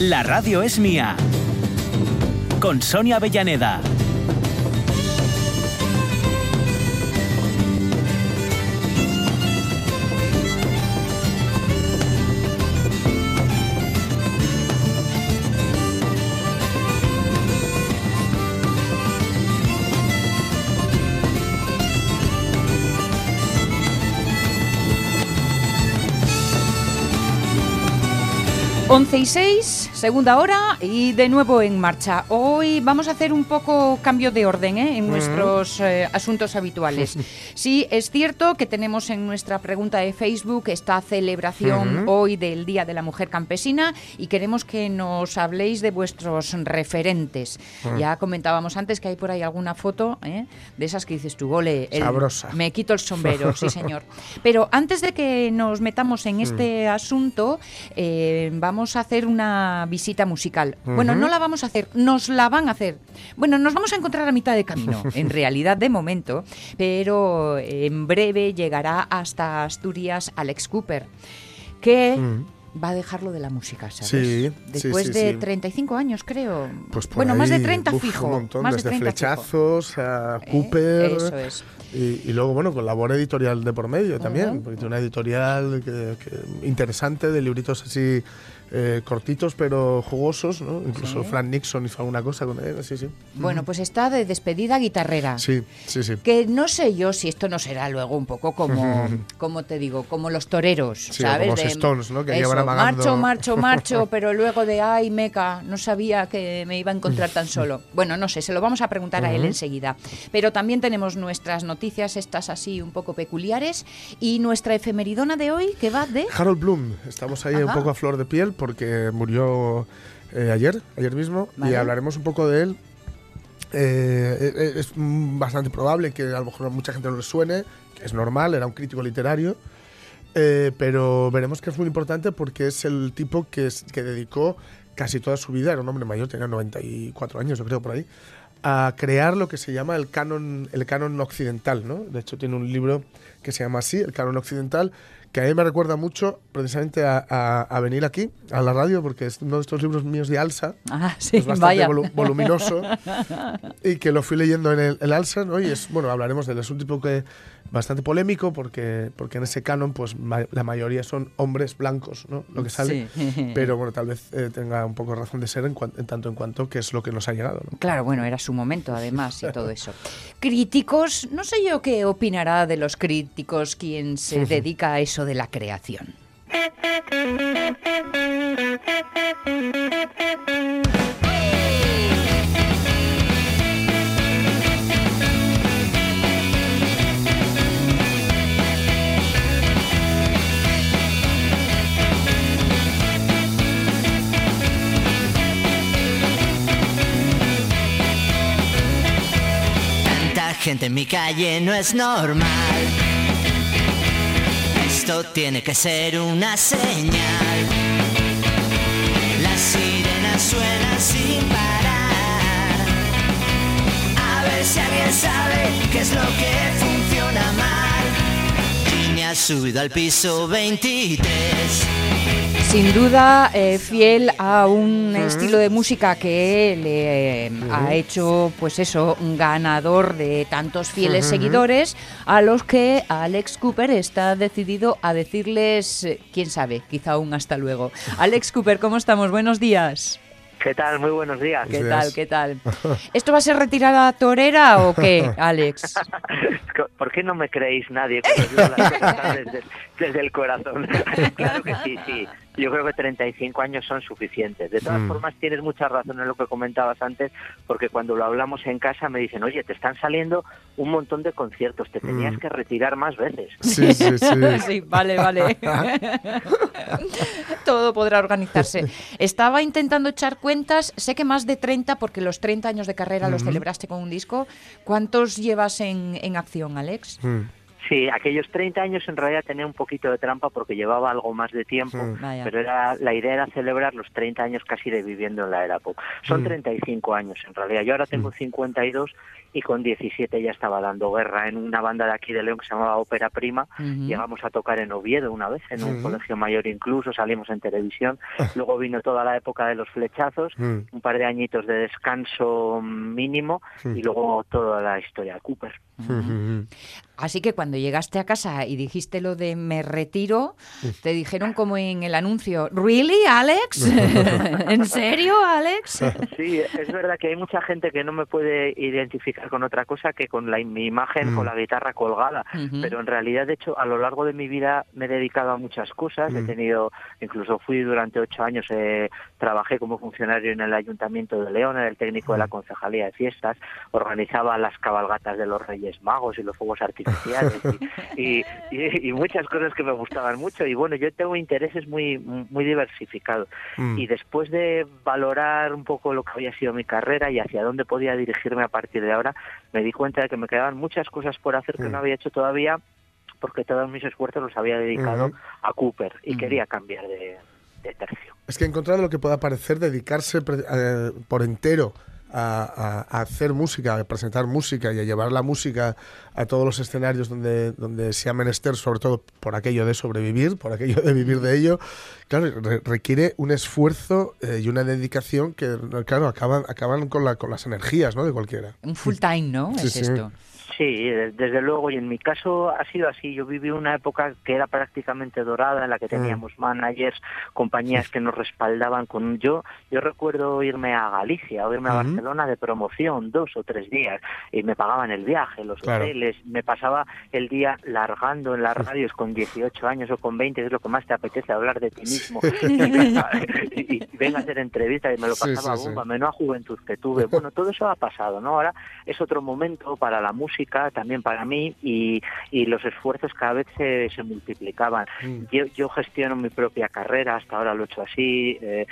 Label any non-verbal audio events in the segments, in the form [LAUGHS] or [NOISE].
La radio es mía. Con Sonia Avellaneda. 11 y 6, segunda hora y de nuevo en marcha. Hoy vamos a hacer un poco cambio de orden ¿eh? en nuestros eh, asuntos habituales. [LAUGHS] Sí, es cierto que tenemos en nuestra pregunta de Facebook esta celebración hoy del Día de la Mujer Campesina y queremos que nos habléis de vuestros referentes. Ya comentábamos antes que hay por ahí alguna foto ¿eh? de esas que dices tú, ole, el- Sabrosa. me quito el sombrero, sí [LAUGHS] señor. Pero antes de que nos metamos en este asunto, vamos a hacer una visita musical. Bueno, no la vamos a hacer, nos la van a hacer. Bueno, nos vamos a encontrar a mitad de camino, [LAUGHS] en realidad de momento, pero en breve llegará hasta Asturias Alex Cooper, que va a dejarlo de la música, ¿sabes? Sí, Después sí, de sí. 35 años, creo. Pues por bueno, más de ahí, 30 uf, fijo. Un montón, más desde de 30 fijo. flechazos a Eh, Cooper. eso es. Y, y luego, bueno, con labor editorial de por medio también, porque tiene una editorial que- que- interesante de libritos así eh, cortitos pero jugosos, ¿no? Incluso Sí. Frank Nixon hizo alguna cosa con él, sí, sí. Bueno, pues está de despedida guitarrera. Sí, sí, sí. Que no sé yo si esto no será luego un poco como, como te digo, como los toreros, Sí, ¿sabes? como los Stones, ¿no? Que eso, Marcho, marcho, marcho, [LAUGHS] pero luego de, ay, meca, no sabía que me iba a encontrar tan solo. Bueno, no sé, se lo vamos a preguntar a él enseguida. Pero también tenemos nuestras noticias, estas así un poco peculiares, y nuestra efemeridona de hoy, que va de... Harold Bloom, estamos ahí un Ajá. poco a flor de piel porque murió eh, ayer, ayer mismo, Vale. y hablaremos un poco de él. Eh, eh, es mm, bastante probable que a lo mejor a mucha gente no le suene, que es normal, era un crítico literario, eh, pero veremos que es muy importante porque es el tipo que, es- que dedicó casi toda su vida, era un hombre mayor, tenía 94 años, yo creo, por ahí, a crear lo que se llama el canon, el canon occidental, ¿no? De hecho, tiene un libro que se llama así, el canon occidental, que a mí me recuerda mucho precisamente a, a- a venir aquí, a la radio, porque es uno de estos libros míos de Alsa, Ah, sí, es bastante vaya. volu- voluminoso [LAUGHS] y que lo fui leyendo en el, el Alsa, ¿no? Y es, bueno, hablaremos de él. Es un tipo que bastante polémico porque, porque en ese canon, pues ma- la mayoría son hombres blancos, ¿no? Lo que sale. Sí. [LAUGHS] Pero bueno, tal vez eh, tenga un poco razón de ser en, en tanto en cuanto que es lo que nos ha llegado, ¿no? Claro, bueno, era su momento además y todo eso. [LAUGHS] Críticos, no sé yo qué opinará de los críticos quien se dedica a eso de la creación. Gente en mi calle no es normal. Esto tiene que ser una señal. La sirena suena sin parar. A ver si alguien sabe qué es lo que funciona mal. Y me ha subido al piso 23. Sin duda, eh, fiel a un estilo de música que le eh, ha hecho, pues eso, un ganador de tantos fieles seguidores, a los que Alex Cooper está decidido a decirles, eh, quién sabe, quizá un hasta luego. [LAUGHS] Alex Cooper, ¿cómo estamos? Buenos días. ¿Qué tal? Muy buenos días. ¿Qué Buenos tal? ¿Qué tal? [LAUGHS] ¿Esto va a ser retirada torera o qué, Alex? [LAUGHS] ¿Por qué no me creéis nadie cuando digo las cosas desde, desde el corazón? claro que sí, sí. Yo creo que 35 años son suficientes. De todas formas, tienes mucha razón en lo que comentabas antes, porque cuando lo hablamos en casa me dicen, oye, te están saliendo un montón de conciertos, te tenías que retirar más veces. Sí, sí, sí. [LAUGHS] Sí, vale, vale. [LAUGHS] Todo podrá organizarse. Estaba intentando echar cuentas, sé que más de 30, porque los 30 años de carrera los celebraste con un disco. ¿Cuántos llevas en, en acción, Alex? Mm. Sí, aquellos 30 años en realidad tenía un poquito de trampa porque llevaba algo más de tiempo, Mm. Pero era la idea era celebrar los 30 años casi de viviendo en la era pop. Son Mm. 35 años en realidad. Yo ahora tengo 52 y con 17 ya estaba dando guerra en una banda de aquí de León que se llamaba Ópera Prima. Llegamos a tocar en Oviedo una vez, en un colegio mayor incluso, salimos en televisión. [LAUGHS] Luego vino toda la época de los flechazos, Mm. un par de añitos de descanso mínimo y luego toda la historia de Cooper. Mm. Así que cuando llegaste a casa y dijiste lo de me retiro, te dijeron como en el anuncio, ¿Really, Alex? [LAUGHS] ¿En serio, Alex? Sí, es verdad que hay mucha gente que no me puede identificar con otra cosa que con la, mi imagen con la guitarra colgada, pero en realidad, de hecho, a lo largo de mi vida me he dedicado a muchas cosas. He tenido, incluso fui durante ocho años, eh, trabajé como funcionario en el Ayuntamiento de León, era el técnico de la Concejalía de Fiestas, organizaba las cabalgatas de los Reyes Magos y los fuegos artificiales [LAUGHS] y, y- y muchas cosas que me gustaban mucho. Y bueno, yo tengo intereses muy, muy diversificados. Mm. Y después de valorar un poco lo que había sido mi carrera y hacia dónde podía dirigirme a partir de ahora, me di cuenta de que me quedaban muchas cosas por hacer que Mm. no había hecho todavía porque todos mis esfuerzos los había dedicado a Cooper y quería cambiar de, de tercio. Es que encontrar lo que pueda parecer dedicarse eh, por entero a, a- hacer música, a presentar música y a llevar la música a todos los escenarios donde, donde sea menester, sobre todo por aquello de sobrevivir, por aquello de vivir de ello, claro, re- requiere un esfuerzo eh, y una dedicación que, claro, acaban, acaban con, la, con las energías ¿no? de cualquiera. Un full time, ¿no? Sí, es sí. esto. Sí, de- desde luego, y en mi caso ha sido así. Yo viví una época que era prácticamente dorada, en la que teníamos managers, compañías que nos respaldaban con yo. Yo recuerdo irme a Galicia o irme a. Barcelona de promoción dos o tres días y me pagaban el viaje, los Claro. hoteles. Me pasaba el día largando en las radios con 18 años o con 20, que es lo que más te apetece hablar de ti mismo. [LAUGHS] y, y venga a hacer entrevistas y me lo Sí, pasaba sí, sí. bomba, menuda juventud que tuve. Bueno, todo eso ha pasado, ¿no? Ahora es otro momento para la música, también para mí, y, y los esfuerzos cada vez se, se multiplicaban. Mm. Yo, yo gestiono mi propia carrera, hasta ahora lo he hecho así. eh,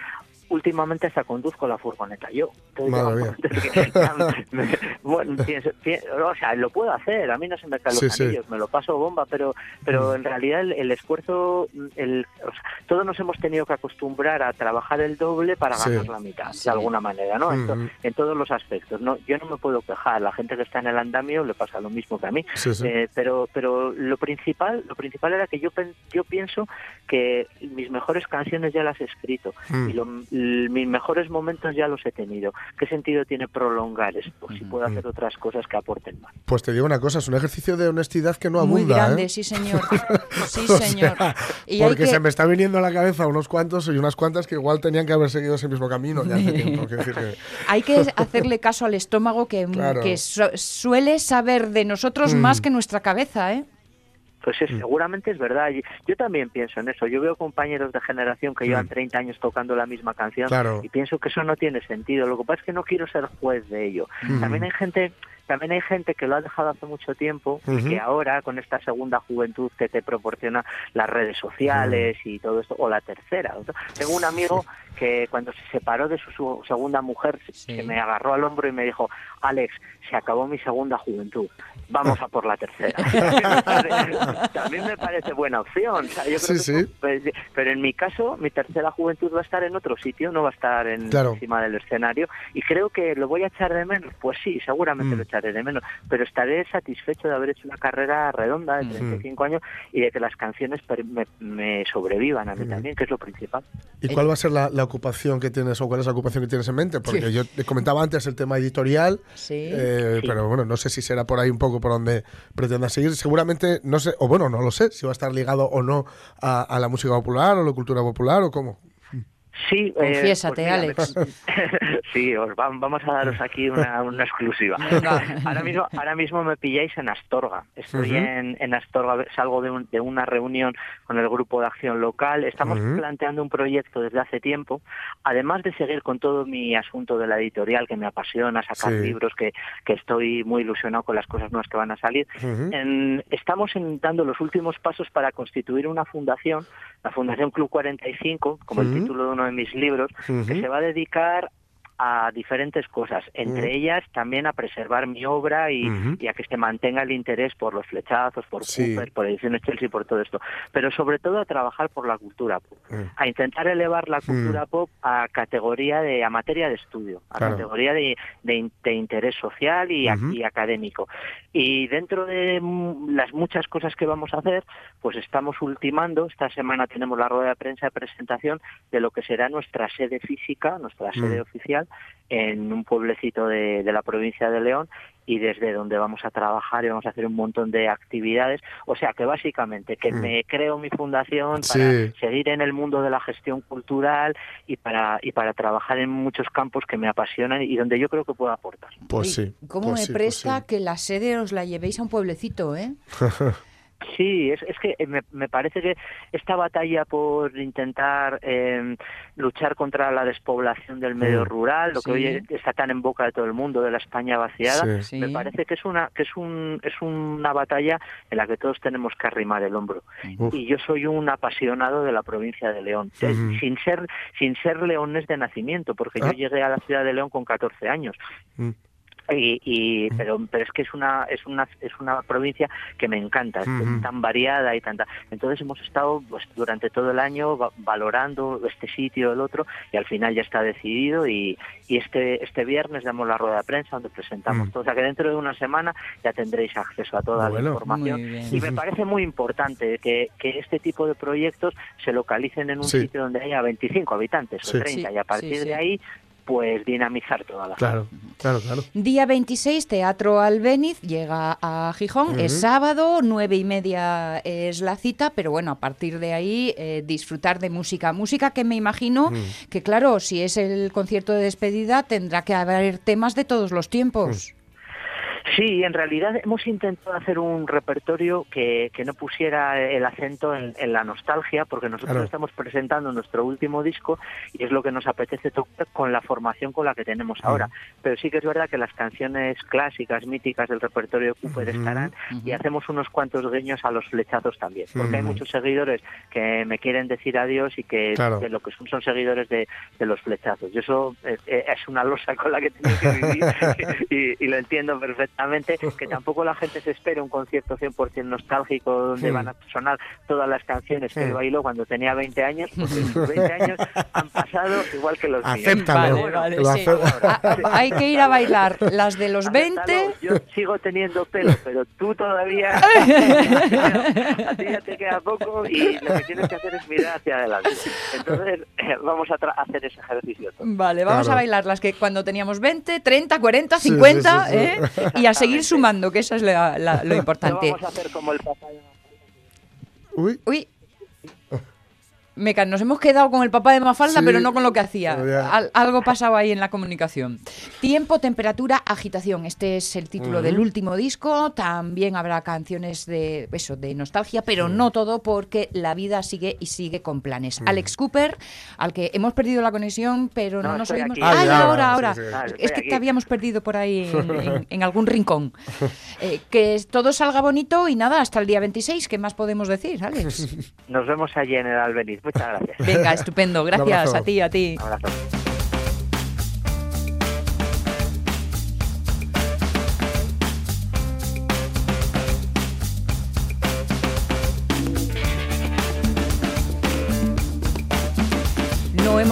últimamente hasta conduzco la furgoneta yo. Entonces, [LAUGHS] que me- bueno, pienso- pi- o sea, lo puedo hacer, a mí no se me caen los Sí, sí. anillos, me lo paso bomba, pero pero en realidad el, el esfuerzo, el, o sea, todos nos hemos tenido que acostumbrar a trabajar el doble para Sí. ganar la mitad, Sí. de alguna manera, ¿no? En, to- Ujú. en todos los aspectos. No, yo no me puedo quejar, la gente que está en el andamio le pasa lo mismo que a mí. Sí, sí. Eh, pero pero lo principal lo principal era que yo yo pienso que mis mejores canciones ya las he escrito Mm. y lo- mis mejores momentos ya los he tenido qué sentido tiene prolongar esto si puedo hacer otras cosas que aporten más Pues te digo una cosa, es un ejercicio de honestidad que no Muy abunda. grande, ¿eh? sí, señor. [LAUGHS] Sí, O señor. sea, Y hay porque que- se me está viniendo a la cabeza unos cuantos y unas cuantas que igual tenían que haber seguido ese mismo camino ya hace tiempo. Quiero decir que- [LAUGHS] Hay que hacerle caso al estómago que, Claro. que su- suele saber de nosotros Mm. más que nuestra cabeza, ¿eh? Pues es, seguramente es verdad. Yo también pienso en eso. Yo veo compañeros de generación que llevan 30 años tocando la misma canción Mm. Claro. y pienso que eso no tiene sentido. Lo que pasa es que no quiero ser juez de ello. Mm. También hay gente también hay gente que lo ha dejado hace mucho tiempo y que ahora con esta segunda juventud que te proporciona las redes sociales y todo esto o la tercera. Tengo un amigo que cuando se separó de su, segunda mujer Sí. se me agarró al hombro y me dijo, Alex, se acabó mi segunda juventud, vamos a por la tercera. [LAUGHS] También me parece buena opción. o sea, yo creo Sí, que sí. eso- pues, pero en mi caso, mi tercera juventud va a estar en otro sitio, no va a estar en, Claro. encima del escenario. Y creo que lo voy a echar de menos. Pues sí, seguramente Mm. lo echaré de menos. Pero estaré satisfecho de haber hecho una carrera redonda de Mm. 35 años y de que las canciones per- me, me sobrevivan a mí Mm. también, que es lo principal. ¿Y cuál va a ser la, la ocupación que tienes o cuál es la ocupación que tienes en mente? Porque yo te comentaba antes el tema editorial, Sí. eh, Sí. pero bueno, no sé si será por ahí un poco por donde pretendas seguir. Seguramente, no sé, o bueno, no lo sé, si va a estar ligado o no a, a la música popular o la cultura popular o cómo. Sí, eh, Confiésate, pues mira, Alex. [LAUGHS] sí, os va- vamos a daros aquí una, una exclusiva. Ahora mismo, ahora mismo me pilláis en Astorga. Estoy Ujú. en, en Astorga, salgo de, un- de una reunión con el grupo de acción local. Estamos Ujú. planteando un proyecto desde hace tiempo, además de seguir con todo mi asunto de la editorial que me apasiona, sacar Sí. libros, que, que estoy muy ilusionado con las cosas nuevas que van a salir. Ujú. En- estamos en- dando los últimos pasos para constituir una fundación, la Fundación Club 45, como el título de uno de mis libros, que se va a dedicar a diferentes cosas, entre ellas también a preservar mi obra y, a que se mantenga el interés por los flechazos, por Sí. Cooper, por Ediciones Chelsea, por todo esto, pero sobre todo a trabajar por la cultura pop, Mm. a intentar elevar la cultura pop a categoría de, a materia de estudio, a Claro. categoría de, de in- de interés social y, académico. Y dentro de mm, las muchas cosas que vamos a hacer, pues estamos ultimando, esta semana tenemos la rueda de prensa de presentación de lo que será nuestra sede física, nuestra sede Mm. oficial, en un pueblecito de, de la provincia de León y desde donde vamos a trabajar y vamos a hacer un montón de actividades. O sea que básicamente que Mm. me creo mi fundación Sí. para seguir en el mundo de la gestión cultural y para, y para trabajar en muchos campos que me apasionan y donde yo creo que puedo aportar. Pues sí. ¿Cómo pues me sí, pues presta sí. que la sede os la llevéis a un pueblecito, eh? [LAUGHS] Sí, es, es que me, me parece que esta batalla por intentar eh, luchar contra la despoblación del medio Mm. rural, lo que Sí. hoy está tan en boca de todo el mundo, de la España vaciada, Sí. Sí. me parece que es una que es un es una batalla en la que todos tenemos que arrimar el hombro. Uf. Y yo soy un apasionado de la provincia de León, sin ser sin ser leones de nacimiento, porque Ah. yo llegué a la ciudad de León con 14 años. Mm. Y, y- pero pero es que es una es una es una provincia que me encanta es tan variada y tanta entonces hemos estado pues durante todo el año va- valorando este sitio el otro y al final ya está decidido y, y este este viernes damos la rueda de prensa donde presentamos Mm. todo o sea que dentro de una semana ya tendréis acceso a toda Bueno. la información y me parece muy importante que, que este tipo de proyectos se localicen en un Sí. sitio donde haya 25 habitantes Sí. o 30 Sí, y a partir sí, sí. de ahí pues dinamizar toda la Claro, claro, claro. Día 26, Teatro Albéniz, llega a Gijón, es sábado, nueve y media es la cita, pero bueno, a partir de ahí eh, disfrutar de música. Música que me imagino que, claro, si es el concierto de despedida, tendrá que haber temas de todos los tiempos. Sí, en realidad hemos intentado hacer un repertorio que, que no pusiera el acento en, en la nostalgia, porque nosotros Claro. estamos presentando nuestro último disco y es lo que nos apetece tocar con la formación con la que tenemos ahora. Pero sí que es verdad que las canciones clásicas, míticas del repertorio Cooper estarán y hacemos unos cuantos guiños a los flechazos también, porque hay muchos seguidores que me quieren decir adiós y que, Claro. que lo que son son seguidores de, de los flechazos. Y eso es una losa con la que tengo que vivir [LAUGHS] y, y lo entiendo perfectamente, que [LAUGHS] tampoco la gente se espere un concierto 100% nostálgico donde Sí. van a sonar todas las canciones que Sí. él bailó cuando tenía 20 años, porque [LAUGHS] sus 20 años han pasado igual que los míos. Acéptalo. Vale, vale, que lo sí. hay que ir a bailar las de los 20. Acéptalo, Yo sigo teniendo pelo, pero tú todavía. [LAUGHS] a ti ya te queda poco y lo que tienes que hacer es mirar hacia adelante. Entonces, eh, vamos a tra- hacer ese ejercicio. todos. Vale, vamos Claro. a bailar las que cuando teníamos 20, 30, 40, Sí, sí, 50, sí, sí. ¿eh? Y a seguir sumando, que eso es la- la- lo [LAUGHS] No importante. vamos a hacer como el papá de Uy, Uy. Meca, nos hemos quedado con el papá de Mafalda, Sí, pero no con lo que hacía. Al- algo pasaba ahí en la comunicación. Tiempo, temperatura, agitación. Este es el título del último disco. También habrá canciones de eso, de nostalgia, pero no todo porque la vida sigue y sigue con planes. Alex Cooper, al que hemos perdido la conexión, pero no, No, nos oímos. aquí. Ah, Ah, ahora, sí, ahora. sí. Ah, Es que aquí. te habíamos perdido por ahí en, [LAUGHS] en- en algún rincón. Eh, que todo salga bonito y nada, hasta el día 26. ¿Qué más podemos decir, Alex? Nos vemos allí en el Albeniz. Muchas gracias. Venga, estupendo. Gracias a ti, a ti. Un abrazo.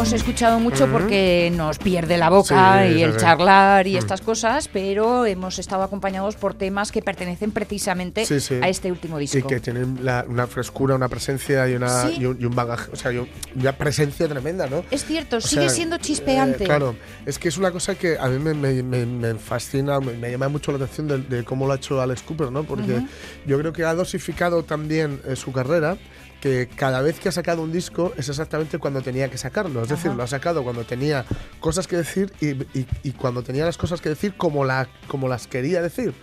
Hemos escuchado mucho porque nos pierde la boca Sí, y el charlar y Mm. estas cosas, pero hemos estado acompañados por temas que pertenecen precisamente Sí, sí. a este último disco. y que tienen la- una frescura, una presencia y, una, y, un, y un bagaje, o sea, y un- una presencia tremenda, ¿no? Es cierto, O sigue sea, siendo eh, chispeante. claro, es que es una cosa que a mí me, me- me- me fascina, me, llama mucho la atención de, de cómo lo ha hecho Alex Cooper, ¿no? Porque Ujú. yo creo que ha dosificado también eh, su carrera, que cada vez que ha sacado un disco es exactamente cuando tenía que sacarlo. Es decir, Ajá. lo ha sacado cuando tenía cosas que decir y, y- y cuando tenía las cosas que decir como, la, como las quería decir.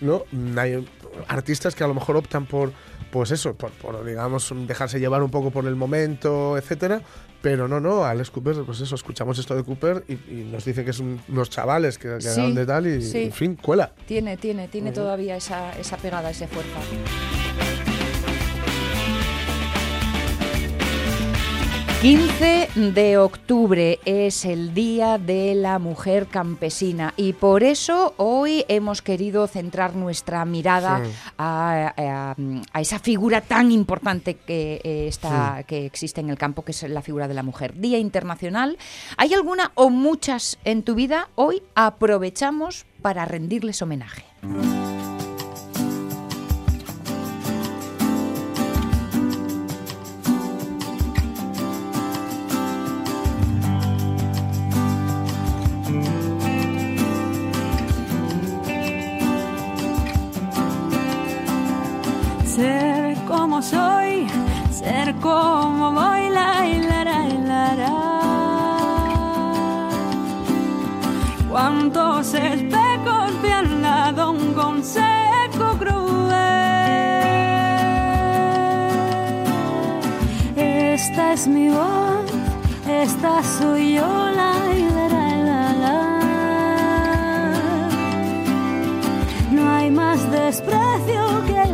¿no? Mm, Hay artistas que a lo mejor optan por, pues eso, por, por, digamos, dejarse llevar un poco por el momento, etcétera. Pero no, no, Alex Cooper, pues eso, escuchamos esto de Cooper y, y nos dice que son unos chavales que, que Sí, de tal y, sí. en fin, cuela. Tiene, tiene, tiene Ujú. todavía esa, esa pegada, esa fuerza. 15 de octubre es el Día de la Mujer Campesina y por eso hoy hemos querido centrar nuestra mirada Sí. a, a- a esa figura tan importante que, eh, está, que existe en el campo, que es la figura de la mujer. Día Internacional. ¿Hay alguna o muchas en tu vida? Hoy aprovechamos para rendirles homenaje. Soy, ser como voy, la, y la, la, la. Cuántos espejos me han dado un consejo cruel. Esta es mi voz, esta soy yo, la, y la, la, la, la. No hay más desprecio que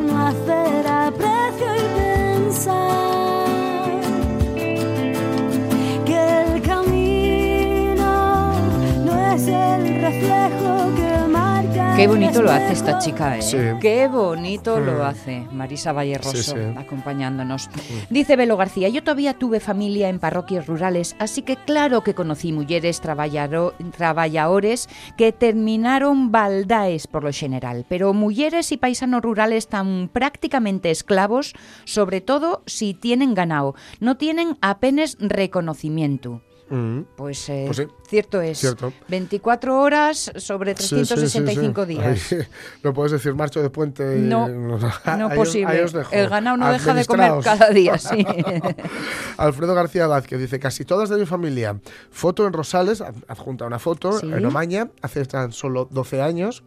Qué bonito lo hace esta chica, ¿eh? Sí. Qué bonito lo Mm. hace Marisa Valle Rosso, Sí, sí. acompañándonos. Dice Belo García, yo todavía tuve familia en parroquias rurales, así que claro que conocí mujeres traballadores que terminaron baldaes por lo general, pero mujeres y paisanos rurales tan prácticamente esclavos, sobre todo si tienen ganado, no tienen apenas reconocimiento. Mm. Pues, eh, Pues sí. cierto es. Cierto. 24 horas sobre Sí, sí, sí. 365 días. Ahí, [LAUGHS] no puedes decir marcho de puente. y- No, no [LAUGHS] os- posible. os dejo. El ganado no deja de comer cada día, sí. [LAUGHS] Alfredo García Vázquez dice, casi todas de mi familia. Foto en Rosales, ad- adjunta una foto, en Omaña, hace tan solo 12 años.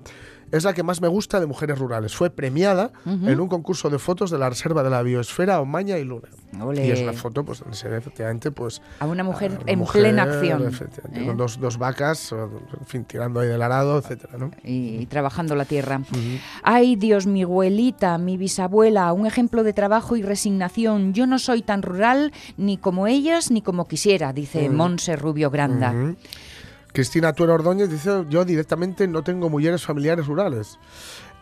Es la que más me gusta de mujeres rurales. Fue premiada en un concurso de fotos de la Reserva de la Biosfera Omaña y Luna. Ole. Y es una foto, pues, donde se ve efectivamente, pues... A una mujer a una en mujer, plena acción. ¿eh? Con dos, dos vacas, en fin, tirando ahí del arado, etcétera, ¿no? y, y trabajando la tierra. Ay, Dios, mi abuelita, mi bisabuela, un ejemplo de trabajo y resignación. Yo no soy tan rural ni como ellas ni como quisiera, dice Monse Rubio Granda. Cristina Tuero Ordóñez dice, yo directamente no tengo mujeres familiares rurales,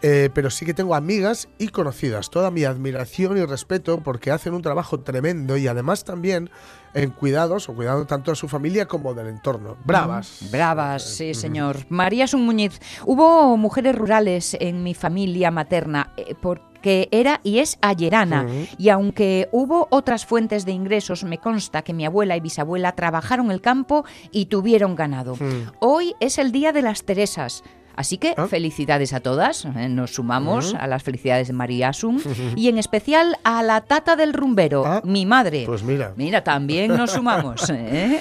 eh, pero sí que tengo amigas y conocidas. Toda mi admiración y respeto porque hacen un trabajo tremendo y además también en cuidados o cuidando tanto a su familia como del entorno. Bravas. Bravas, sí, señor. María Sun Muñiz. Hubo mujeres rurales en mi familia materna eh, porque era y es ayerana. Y aunque hubo otras fuentes de ingresos, me consta que mi abuela y bisabuela trabajaron el campo y tuvieron ganado. Hoy es el Día de las Teresas. Así que Ah. felicidades a todas, eh, nos sumamos a las felicidades de María Asun [LAUGHS] y en especial a la tata del rumbero, Ah, mi madre. Pues mira. Mira, también nos [LAUGHS] sumamos. ¿eh?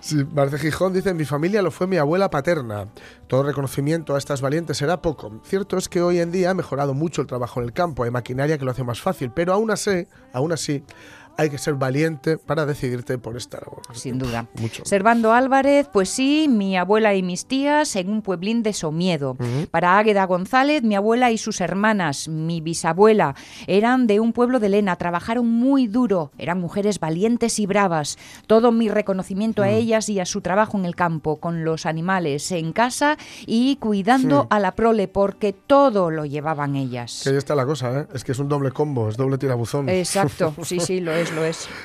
Sí, Marce Gijón dice, mi familia lo fue mi abuela paterna. Todo reconocimiento a estas valientes será poco. Cierto es que hoy en día ha mejorado mucho el trabajo en el campo, hay maquinaria que lo hace más fácil, pero aún así, aún así, hay que ser valiente para decidirte por esta labor. Sin duda. Mucho. Servando Álvarez, pues sí, mi abuela y mis tías en un pueblín de Somiedo. Para Águeda González, mi abuela y sus hermanas, mi bisabuela, eran de un pueblo de Lena, trabajaron muy duro, eran mujeres valientes y bravas. Todo mi reconocimiento a ellas y a su trabajo en el campo, con los animales, en casa y cuidando a la prole, porque todo lo llevaban ellas. Que ahí está la cosa, ¿eh? Es que es un doble combo, es doble tirabuzón. Exacto, [LAUGHS] sí, sí, lo es,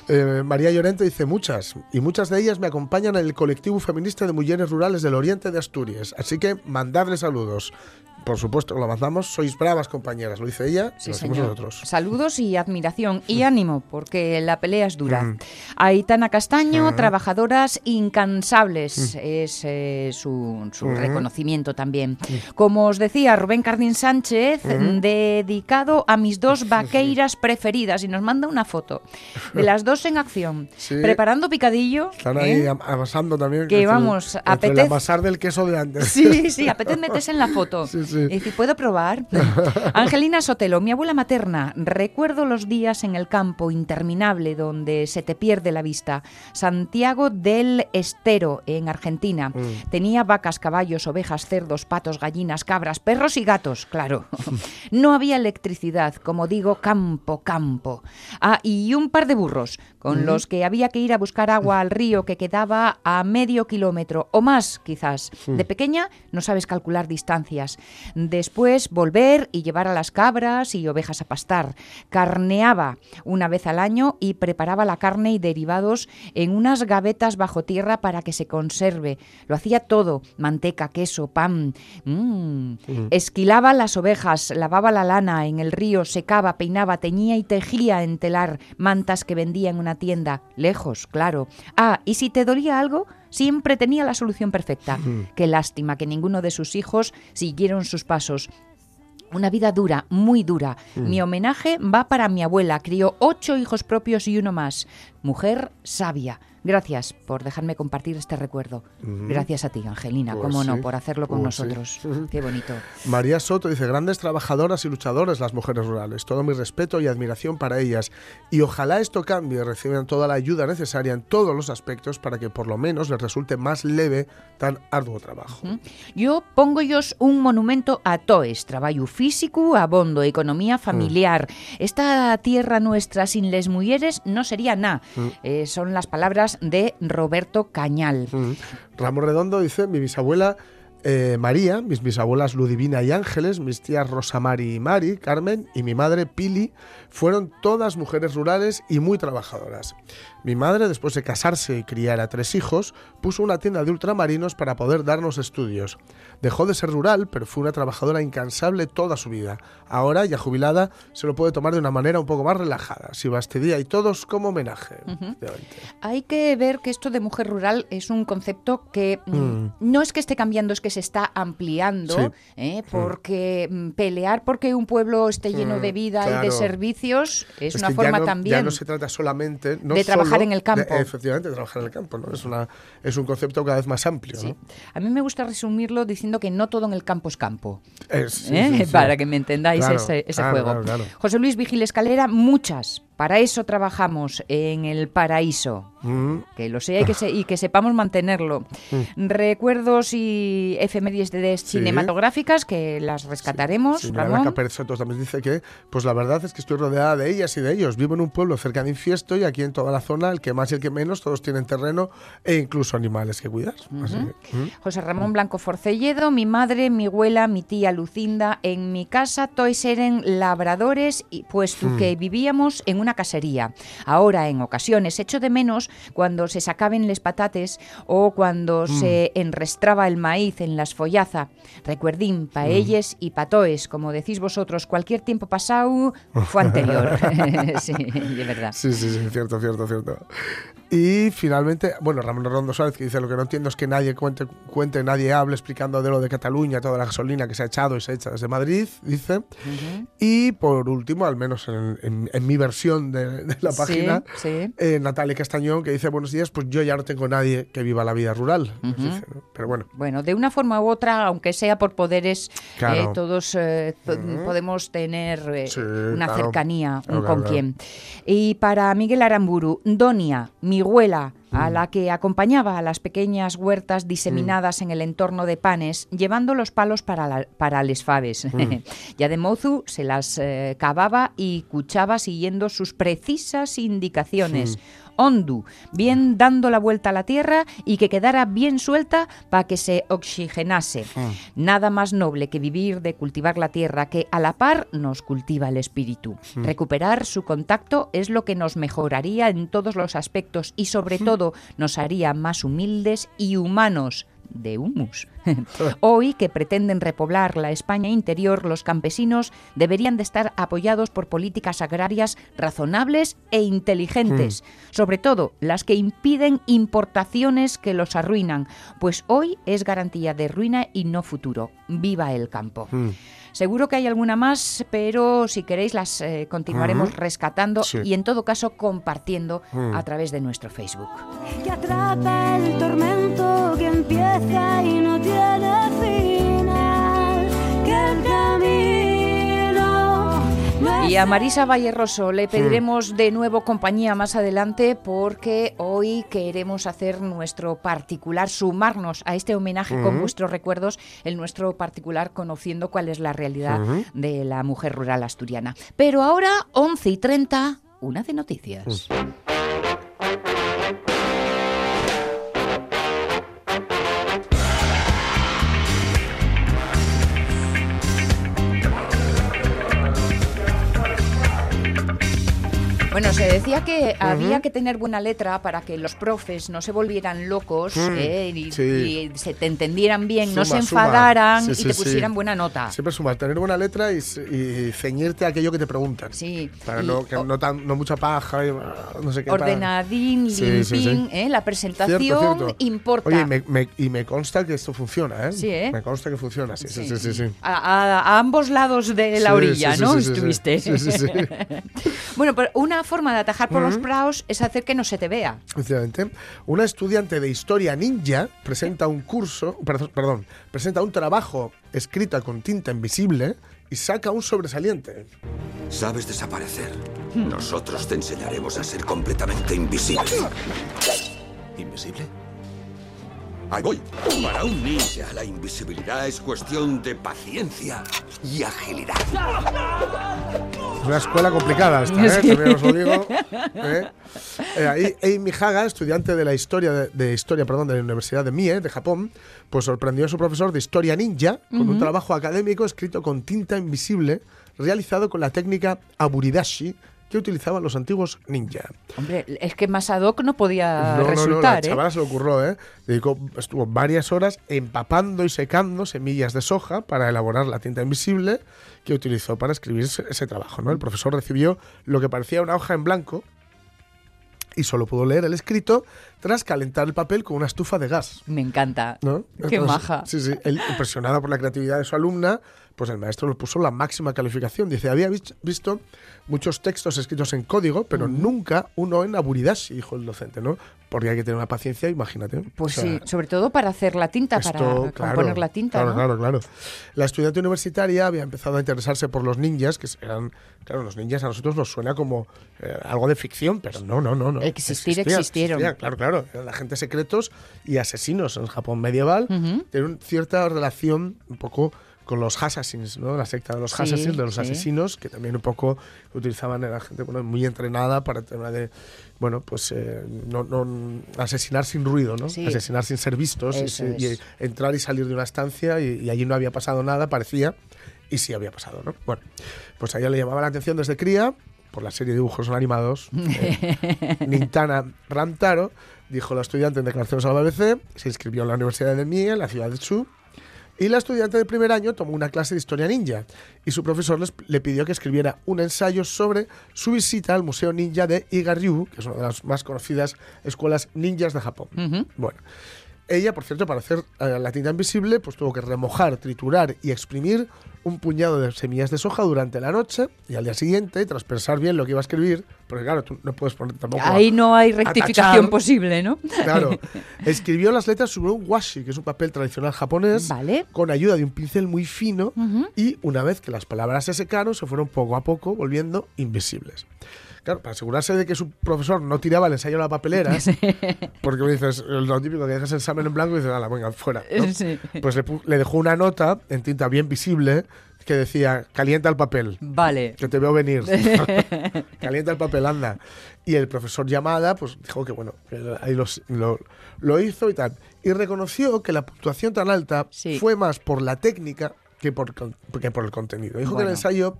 Eh, María Llorente dice muchas, y muchas de ellas me acompañan en el colectivo feminista de mujeres rurales del oriente de Asturias. Así que mandadle saludos. Por supuesto lo mandamos, sois bravas compañeras, lo dice ella, Sí, lo hacemos nosotros. Saludos y admiración y ánimo, porque la pelea es dura. Mm. Aitana Castaño, trabajadoras incansables, es eh, su, su reconocimiento también. Como os decía, Rubén Cardín Sánchez, dedicado a mis dos [LAUGHS] vaqueiras preferidas, y nos manda una foto de las dos en acción, [LAUGHS] Sí. preparando picadillo. Están ¿eh? ahí am- amasando también. Que el- vamos, el amasar del queso de antes. Sí, sí, [LAUGHS] apetece meterse en la foto. Sí, Sí. Y dice, ¿puedo probar? [LAUGHS] Angelina Sotelo, mi abuela materna, recuerdo los días en el campo interminable donde se te pierde la vista. Santiago del Estero, en Argentina. Mm. Tenía vacas, caballos, ovejas, cerdos, patos, gallinas, cabras, perros y gatos, claro. [LAUGHS] No había electricidad, como digo, campo, campo. Ah, y un par de burros, con los que había que ir a buscar agua al río que quedaba a medio kilómetro o más, quizás. De pequeña no sabes calcular distancias. Después volver y llevar a las cabras y ovejas a pastar. Carneaba una vez al año y preparaba la carne y derivados en unas gavetas bajo tierra para que se conserve. Lo hacía todo, manteca, queso, pan. Mm. Esquilaba las ovejas, lavaba la lana en el río, secaba, peinaba, teñía y tejía en telar mantas que vendía en una tienda, lejos, claro. Ah, y si te dolía algo, siempre tenía la solución perfecta. Qué lástima que ninguno de sus hijos siguieron sus pasos. Una vida dura, muy dura. Mi homenaje va para mi abuela. Crió ocho hijos propios y uno más. Mujer sabia. Gracias por dejarme compartir este recuerdo. Gracias a ti, Angelina, Pues cómo no, por hacerlo con pues sí. nosotros. [LAUGHS] Qué bonito. María Soto dice, grandes trabajadoras y luchadoras las mujeres rurales. Todo mi respeto y admiración para ellas. Y ojalá esto cambie, reciban toda la ayuda necesaria en todos los aspectos para que por lo menos les resulte más leve tan arduo trabajo. Yo pongo ellos un monumento a toes, trabajo físico, abondo, economía familiar. Esta tierra nuestra sin les mujeres no sería nada. Eh, son las palabras de Roberto Cañal. Ramón Redondo dice, mi bisabuela eh, María, mis bisabuelas Ludivina y Ángeles, mis tías Rosa Mari y Mari, Carmen y mi madre Pili fueron todas mujeres rurales y muy trabajadoras. Mi madre, después de casarse y criar a tres hijos, puso una tienda de ultramarinos para poder darnos estudios. Dejó de ser rural, pero fue una trabajadora incansable toda su vida. Ahora, ya jubilada, se lo puede tomar de una manera un poco más relajada. Si bastidía y todos como homenaje. Hay que ver que esto de mujer rural es un concepto que mm, Mm. no es que esté cambiando, es que se está ampliando, Sí. ¿eh? porque mm, pelear porque un pueblo esté lleno de vida y de servicios es, Es una forma no, también. Ya no se trata solamente no de trabajar solo en el campo. de- efectivamente, trabajar en el campo. ¿no? Es, una, es un concepto cada vez más amplio. Sí. ¿no? A mí me gusta resumirlo diciendo que no todo en el campo es campo. Sí, ¿eh? [LAUGHS] Para que me entendáis Claro, ese, ese claro, juego. claro. José Luis Vigil Escalera, muchas. Para eso trabajamos en el paraíso. Mm, Que lo sea y que, se- y que sepamos mantenerlo. Recuerdos y efemérides cinematográficas que las rescataremos, Sí, Ramón. Pérez Sotos también dice que, pues la verdad es que estoy rodeada de ellas y de ellos. Vivo en un pueblo cerca de Infiesto y aquí en toda la zona, el que más y el que menos, todos tienen terreno e incluso animales que cuidar. Así que, mm. José Ramón Blanco Forcelledo, mi madre, mi abuela, mi tía Lucinda, en mi casa todos eran labradores, y, puesto que vivíamos en una casería. Ahora, en ocasiones, echo de menos cuando se sacaban les patates o cuando se enrestraba el maíz en las follaza. Recuerdín, paelles y patoes, como decís vosotros, cualquier tiempo pasado fue anterior. [LAUGHS] [LAUGHS] sí, de verdad. Sí, sí, sí, cierto, cierto, cierto. Y finalmente, bueno, Ramón Rondo Suárez que dice lo que no entiendo es que nadie cuente, cuente, nadie hable explicando de lo de Cataluña, toda la gasolina que se ha echado y se echa desde Madrid, dice. Y por último, al menos en, en- en mi versión de, de la página, sí. eh, Natalia Castañón que dice buenos días, pues yo ya no tengo nadie que viva la vida rural. nos dice, ¿no? Pero bueno, Bueno, de una forma u otra, aunque sea por poderes, Claro. eh, todos eh, po- podemos tener Sí, una claro. cercanía Claro, con quién. Y para Miguel Aramburu, Donia, mi abuela, a la que acompañaba a las pequeñas huertas diseminadas en el entorno de Panes, llevando los palos para, la- para les faves. [LAUGHS] ya de mozu se las eh, cavaba y cuchaba siguiendo sus precisas indicaciones. Ondu, bien dando la vuelta a la tierra y que quedara bien suelta para que se oxigenase. Nada más noble que vivir de cultivar la tierra que a la par nos cultiva el espíritu. Recuperar su contacto es lo que nos mejoraría en todos los aspectos y sobre todo nos haría más humildes y humanos de humus. [LAUGHS] Hoy que pretenden repoblar la España interior, los campesinos deberían de estar apoyados por políticas agrarias razonables e inteligentes, sobre todo las que impiden importaciones que los arruinan, pues hoy es garantía de ruina y no futuro. Viva el campo. Seguro que hay alguna más, pero si queréis las eh, continuaremos rescatando Sí. y en todo caso compartiendo a través de nuestro Facebook. que atrapa el tormento que empieza y no tiene final, que Y a Marisa Valle Rosso le pediremos de nuevo compañía más adelante porque hoy queremos hacer nuestro particular, sumarnos a este homenaje con vuestros recuerdos, el nuestro particular conociendo cuál es la realidad de la mujer rural asturiana. Pero ahora, 11 y 30, una de noticias. Bueno, se decía que había que tener buena letra para que los profes no se volvieran locos Mm, eh, y, sí. y se te entendieran bien, no se Suma, suma. enfadaran Sí, y sí, te pusieran buena nota. Siempre sumar, tener buena letra y, ceñirte a aquello que te preguntan. Sí, Para y no, que no, tan, no mucha paja, ah, no sé qué. Ordenadín, limpín. ¿eh? la presentación Cierto, cierto. importa. Oye, y me, me- y me consta que esto funciona, ¿eh? Sí, ¿eh? Me consta que funciona, sí, sí, sí. A, a- a ambos lados de la orilla, ¿no? Estuviste. Sí, sí, sí. [LAUGHS] bueno, pero una forma de atajar por los praos es hacer que no se te vea. Efectivamente. Una estudiante de historia ninja presenta un curso, perdón, perdón, presenta un trabajo escrito con tinta invisible y saca un sobresaliente. Sabes desaparecer. Nosotros te enseñaremos a ser completamente invisible. ¿Invisible? Ahí voy. Para un ninja, la invisibilidad es cuestión de paciencia y agilidad. Es una escuela complicada esta, ¿eh? Sí. También os lo digo. ¿eh? Eh, ahí Amy Haga, estudiante de la historia de, de historia, perdón, de la Universidad de Mie, de Japón, pues sorprendió a su profesor de historia ninja con un trabajo académico escrito con tinta invisible, realizado con la técnica aburidashi que utilizaban los antiguos ninja. Hombre, es que más ad hoc no podía No, no, no, la resultar, ¿eh? se le ocurrió, ¿eh? Dedicó, estuvo varias horas empapando y secando semillas de soja para elaborar la tinta invisible que utilizó para escribir ese, ese trabajo, ¿no? El profesor recibió lo que parecía una hoja en blanco y solo pudo leer el escrito tras calentar el papel con una estufa de gas. Me encanta. ¿no? Qué Entonces, maja. Sí, sí. Él, impresionado por la creatividad de su alumna, pues el maestro le puso la máxima calificación. Dice, había vis- visto muchos textos escritos en código, pero nunca uno en aburidashi, dijo el docente, ¿no? Porque hay que tener una paciencia, imagínate. Pues O sea, sí, sobre todo para hacer la tinta, esto, para claro, componer la tinta, Claro, ¿no? claro, claro. La estudiante universitaria había empezado a interesarse por los ninjas, que eran, claro, los ninjas a nosotros nos suena como eh, algo de ficción, pero no, no, no. no. Existir, Existían, existieron. existían, claro, claro. Eran agentes secretos y asesinos en Japón medieval. Tienen cierta relación un poco con los assassins, ¿no? La secta de los Sí, assassins, de los sí. asesinos, que también un poco utilizaban, era gente bueno, muy entrenada para el tema de, bueno, pues eh, no, no- asesinar sin ruido, ¿no? Sí. Asesinar sin ser vistos y, y entrar y salir de una estancia y, y allí no había pasado nada, parecía, y sí había pasado, ¿no? Bueno, pues a ella le llamaba la atención desde cría por la serie de dibujos animados eh, [LAUGHS] Nintana Ramtaro, dijo la estudiante en declaraciones a la BBC, se inscribió en la Universidad de Mie, en la ciudad de Tsu, y la estudiante de primer año tomó una clase de historia ninja y su profesor les- le pidió que escribiera un ensayo sobre su visita al Museo Ninja de Igaryu, que es una de las más conocidas escuelas ninjas de Japón. Bueno, ella, por cierto, para hacer eh, la tinta invisible, pues tuvo que remojar, triturar y exprimir un puñado de semillas de soja durante la noche y al día siguiente, tras pensar bien lo que iba a escribir, porque claro, tú no puedes poner tampoco... a- Ahí no hay rectificación tachar. posible, ¿no? Claro, [LAUGHS] escribió las letras sobre un washi, que es un papel tradicional japonés, Vale. con ayuda de un pincel muy fino, y una vez que las palabras se secaron, se fueron poco a poco volviendo invisibles. Claro, para asegurarse de que su profesor no tiraba el ensayo a la papelera, [LAUGHS] porque me dices, lo típico que dejas el examen en blanco y dices, ala, venga, fuera. ¿no? Sí. Pues le, le dejó una nota en tinta bien visible que decía, calienta el papel. Vale. Que te veo venir. [LAUGHS] Calienta el papel, anda. Y el profesor llamada, pues dijo que bueno, ahí los- lo, lo hizo y tal. Y reconoció que la puntuación tan alta Sí. fue más por la técnica que por, que por el contenido. Dijo que Bueno. el ensayo,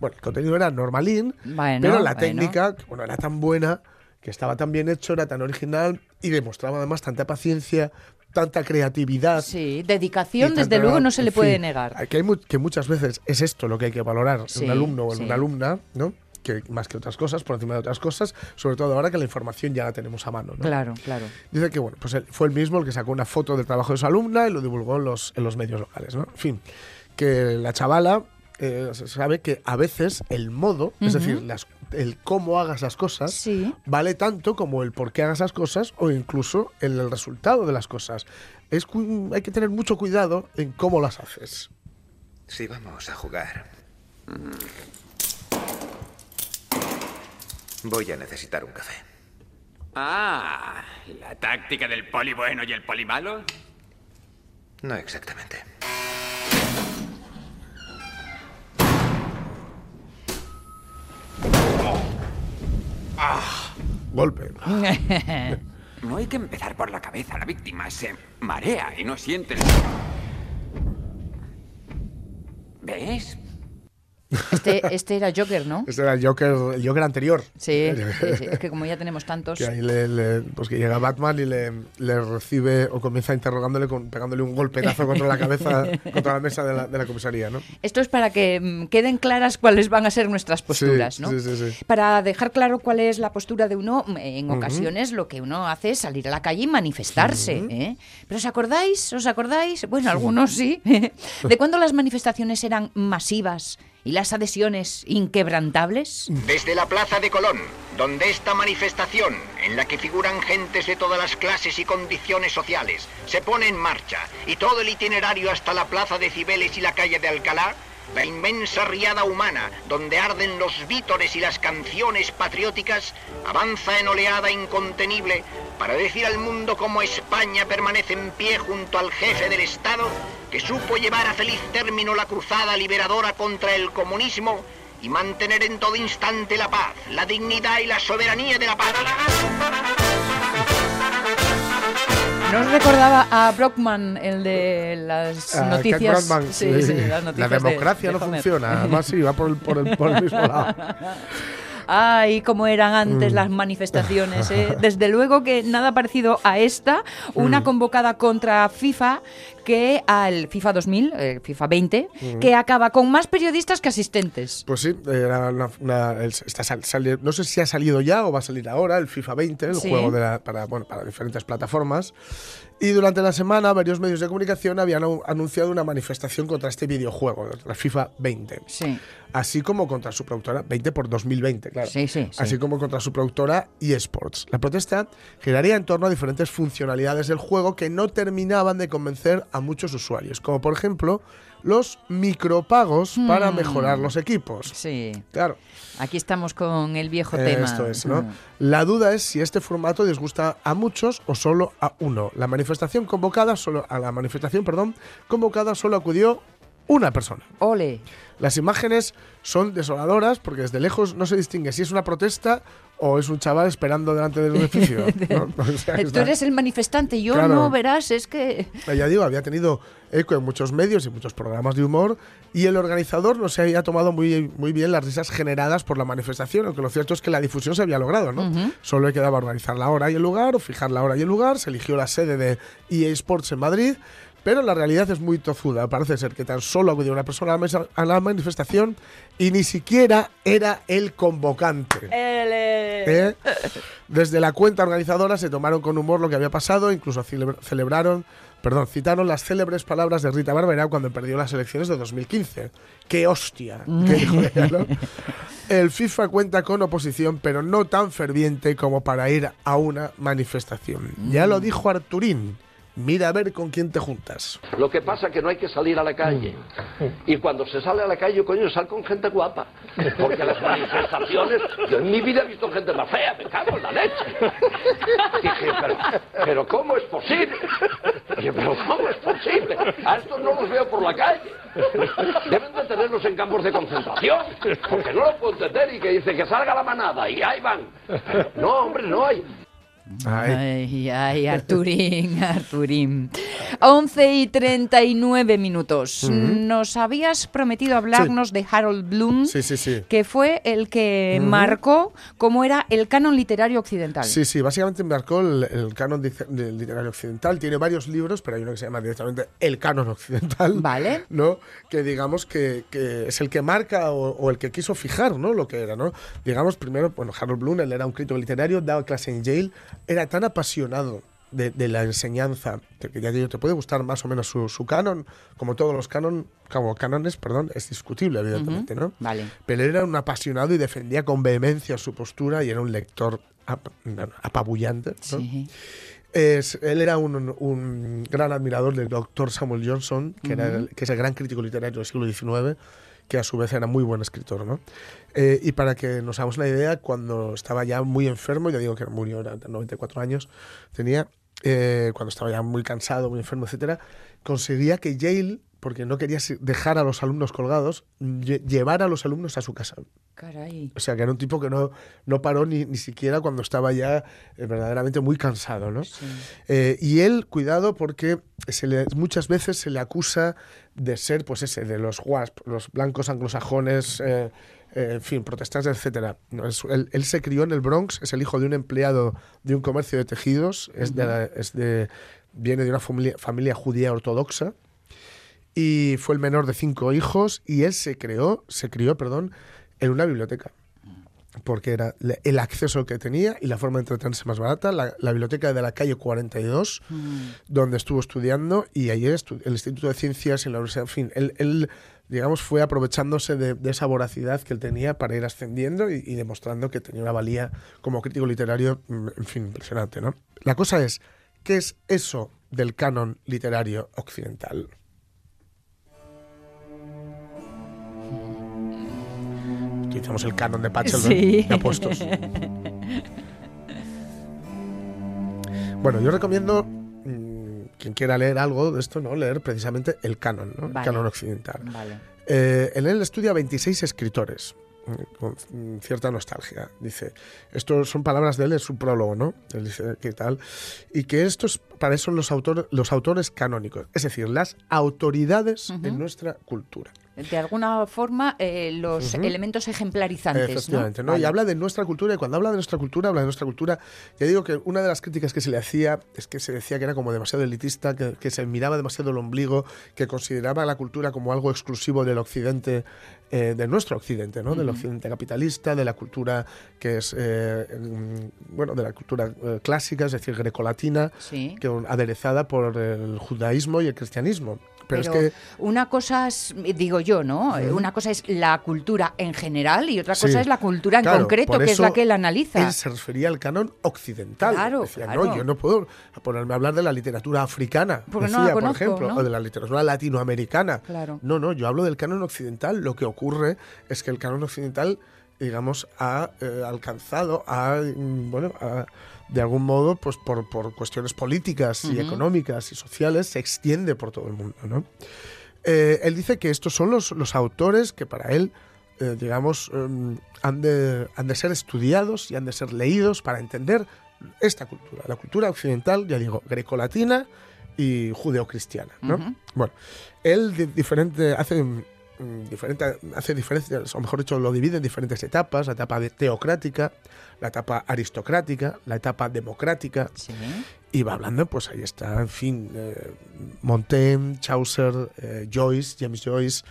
bueno, el contenido era normalín, Bueno, pero la bueno. técnica, que, bueno, era tan buena, que estaba tan bien hecho, era tan original y demostraba además tanta paciencia, tanta creatividad. Sí, dedicación, desde luego, no se le puede fin, negar. Que, hay mu- que muchas veces es esto lo que hay que valorar Sí, en un alumno o en sí. una alumna, ¿no? Que más que otras cosas, por encima de otras cosas, sobre todo ahora que la información ya la tenemos a mano, ¿no? Claro, claro. Dice que bueno, pues él fue el mismo el que sacó una foto del trabajo de su alumna y lo divulgó en los, en los medios locales, ¿no? En fin, que la chavala eh, sabe que a veces el modo, es decir, las- el cómo hagas las cosas, Sí. vale tanto como el por qué hagas las cosas o incluso el, el resultado de las cosas. Es, hay que tener mucho cuidado en cómo las haces. Si vamos a jugar. Voy a necesitar un café. Ah, la táctica del poli bueno y el poli malo. No exactamente. Golpe. [LAUGHS] No hay que empezar por la cabeza. La víctima se marea y no siente el... ¿Ves? Este, este era Joker, ¿no? Este era el Joker, el Joker anterior. Sí, [LAUGHS] sí, sí, es que como ya tenemos tantos. Que ahí le, le- pues que llega Batman y le, le recibe o comienza interrogándole, con, pegándole un golpetazo contra la cabeza, [LAUGHS] contra la mesa de la, de la comisaría, ¿no? Esto es para que mm, queden claras cuáles van a ser nuestras posturas, Sí, ¿no? sí, sí, sí. Para dejar claro cuál es la postura de uno, mm, en ocasiones lo que uno hace es salir a la calle y manifestarse. ¿eh? ¿Pero os acordáis? ¿Os acordáis? Bueno, algunos sí. [LAUGHS] ¿De cuándo las manifestaciones eran masivas y las adhesiones inquebrantables? Desde la Plaza de Colón, donde esta manifestación, en la que figuran gentes de todas las clases y condiciones sociales, se pone en marcha, y todo el itinerario hasta la Plaza de Cibeles y la calle de Alcalá, la inmensa riada humana, donde arden los vítores y las canciones patrióticas, avanza en oleada incontenible para decir al mundo cómo España permanece en pie junto al jefe del Estado, que supo llevar a feliz término la cruzada liberadora contra el comunismo y mantener en todo instante la paz, la dignidad y la soberanía de la patria. ¿No recordaba a Brockman, el de las Ah, Ken noticias? Brockman, Sí, sí. sí, las La noticias de- democracia de no Homer. funciona. Además, sí, va por el, por el, por el mismo lado. [LAUGHS] Ay, cómo eran antes Mm. las manifestaciones. ¿eh? [LAUGHS] Desde luego que nada parecido a esta, una Mm. convocada contra FIFA que al FIFA 2000, eh, FIFA 20, Mm. que acaba con más periodistas que asistentes. Pues sí, era una- una- el- está sal- no sé si ha salido ya o va a salir ahora el FIFA 20, el Sí. juego de la- para, bueno, para diferentes plataformas. Y durante la semana varios medios de comunicación habían anunciado una manifestación contra este videojuego, la FIFA 20. Sí. Así como contra su productora, 20 por 2020, claro. Sí, sí. Así como contra su productora eSports. La protesta giraría en torno a diferentes funcionalidades del juego que no terminaban de convencer a muchos usuarios, como por ejemplo los micropagos para Mm. mejorar los equipos. Sí. Claro. Aquí estamos con el viejo tema. Esto es, ¿no? Mm. La duda es si este formato disgusta a muchos o solo a uno. La manifestación convocada solo a la manifestación, perdón, convocada solo acudió una persona. Ole. Las imágenes son desoladoras porque desde lejos no se distingue si es una protesta o es un chaval esperando delante del edificio. [LAUGHS] ¿no? O sea, Tú eres el manifestante, yo Claro. no, verás, es que... ya digo, había tenido eco en muchos medios y muchos programas de humor y el organizador no se había tomado muy, muy bien las risas generadas por la manifestación, aunque lo cierto es que la difusión se había logrado, ¿no? Ujú. Solo le quedaba organizar la hora y el lugar o fijar la hora y el lugar, se eligió la sede de EA Sports en Madrid, pero la realidad es muy tozuda. Parece ser que tan solo acudió una persona a la, manifestación y ni siquiera era el convocante. ¿Eh? Desde la cuenta organizadora se tomaron con humor lo que había pasado, incluso celebra- celebraron, perdón, citaron las célebres palabras de Rita Barberá cuando perdió las elecciones de 2015. ¡Qué hostia! que dijo ella, ¿no? El FIFA cuenta con oposición, pero no tan ferviente como para ir a una manifestación. Ya lo dijo Arturín. Mira a ver con quién te juntas. Lo que pasa es que no hay que salir a la calle. Y cuando se sale a la calle, coño, sal con gente guapa. Porque las manifestaciones, yo en mi vida he visto gente más fea, me cago en la leche. Dije, pero, pero ¿cómo es posible? Dije, pero ¿cómo es posible? A estos no los veo por la calle. Deben de tenerlos en campos de concentración. Porque no lo puedo entender y que dice que salga la manada y ahí van. No, hombre, no hay. Ay, ay, Arturín, [LAUGHS] Arturín. 11 y 39 minutos. Nos habías prometido hablarnos de Harold Bloom, Sí, sí, sí. que fue el que marcó cómo era el canon literario occidental. Sí, sí, básicamente marcó el, el canon literario occidental. Tiene varios libros, pero hay uno que se llama directamente El canon occidental. Vale. [LAUGHS] ¿No? Que digamos que, que es el que marca o, o el que quiso fijar, ¿no? Lo que era, ¿no? Digamos, primero, bueno, Harold Bloom, él era un crítico literario, daba clase en Yale, era tan apasionado de, de la enseñanza, que ya digo, te puede gustar más o menos su, su canon, como todos los canon, como cánones, perdón, es discutible, evidentemente, ¿no? Vale. Pero era un apasionado y defendía con vehemencia su postura y era un lector ap- apabullante. ¿no? Sí. Es- él era un, un gran admirador del doctor Samuel Johnson, que, era Ujú. el- que es el gran crítico literario del siglo XIX que a su vez era muy buen escritor, ¿no? Eh, y para que nos hagamos una idea, cuando estaba ya muy enfermo, ya digo que murió, era de 94 años, tenía, eh, cuando estaba ya muy cansado, muy enfermo, etcétera, conseguía que Yale, porque no quería dejar a los alumnos colgados, lle- llevar a los alumnos a su casa. Caray. O sea, que era un tipo que no, no paró ni, ni siquiera cuando estaba ya eh, verdaderamente muy cansado, ¿no? Eh, y él, cuidado, porque se le- muchas veces se le acusa de ser, pues ese, de los WASP, los blancos anglosajones, eh, en fin, protestantes, etcétera. No, él, él se crió en el Bronx, es el hijo de un empleado de un comercio de tejidos, es de, la- es de- viene de una familia, familia judía ortodoxa y fue el menor de cinco hijos y él se creó, se crió, perdón, en una biblioteca porque era el acceso que tenía y la forma de entretenerse más barata, la, la biblioteca de la calle 42, donde estuvo estudiando y allí estu- el Instituto de Ciencias y la Universidad, en fin, él, él, digamos, fue aprovechándose de, de esa voracidad que él tenía para ir ascendiendo y, y demostrando que tenía una valía como crítico literario, mm, en fin, impresionante, ¿no? La cosa es, ¿qué es eso del canon literario occidental? Utilizamos el canon de Pachelbel Sí. de apuestos. Bueno, yo recomiendo mm, quien quiera leer algo de esto, ¿no? Leer precisamente el canon, ¿no? El canon occidental. Vale. Eh, en él estudia 26 escritores, mm, con cierta nostalgia. Dice, esto son palabras de él en su prólogo, ¿no? Él dice que tal. Y que estos, para eso son los, autores los autores canónicos, es decir, las autoridades en nuestra cultura. De alguna forma, eh, los elementos ejemplarizantes. Efectivamente, ¿no? Vale. Y habla de nuestra cultura, y cuando habla de nuestra cultura, habla de nuestra cultura. Ya digo que una de las críticas que se le hacía es que se decía que era como demasiado elitista, que, que se miraba demasiado el ombligo, que consideraba la cultura como algo exclusivo del occidente, eh, de nuestro occidente, ¿no? Del occidente capitalista, de la cultura que es, eh, mm, bueno, de la cultura eh, clásica, es decir, grecolatina, Sí. que aderezada por el judaísmo y el cristianismo. Pero, Pero, es que una cosa es, digo yo, ¿no? Una cosa es la cultura en general y otra Sí. cosa es la cultura en Claro, concreto, que es la que él analiza. Él se refería al canon occidental. Claro, Decía, claro. no, yo no puedo ponerme a hablar de la literatura africana, Porque no decía, la por ejemplo, ¿no? o de la literatura latinoamericana. Claro. No, no, yo hablo del canon occidental. Lo que ocurre es que el canon occidental, digamos, ha eh, alcanzado, ha, mm, bueno, ha, de algún modo, pues por, por cuestiones políticas y Ujú. económicas y sociales, se extiende por todo el mundo, ¿no? Eh, él dice que estos son los, los autores que para él, eh, digamos, em, han, de, han de ser estudiados y han de ser leídos para entender esta cultura, la cultura occidental, ya digo, grecolatina y judeocristiana, ¿no? Ujú. Bueno, él di- diferente, hace, diferente, hace diferencias, o mejor dicho, lo divide en diferentes etapas, la etapa teocrática, la etapa aristocrática, la etapa democrática, y va hablando, pues ahí está, en fin, eh, Montaigne, Chaucer, eh, Joyce, James Joyce,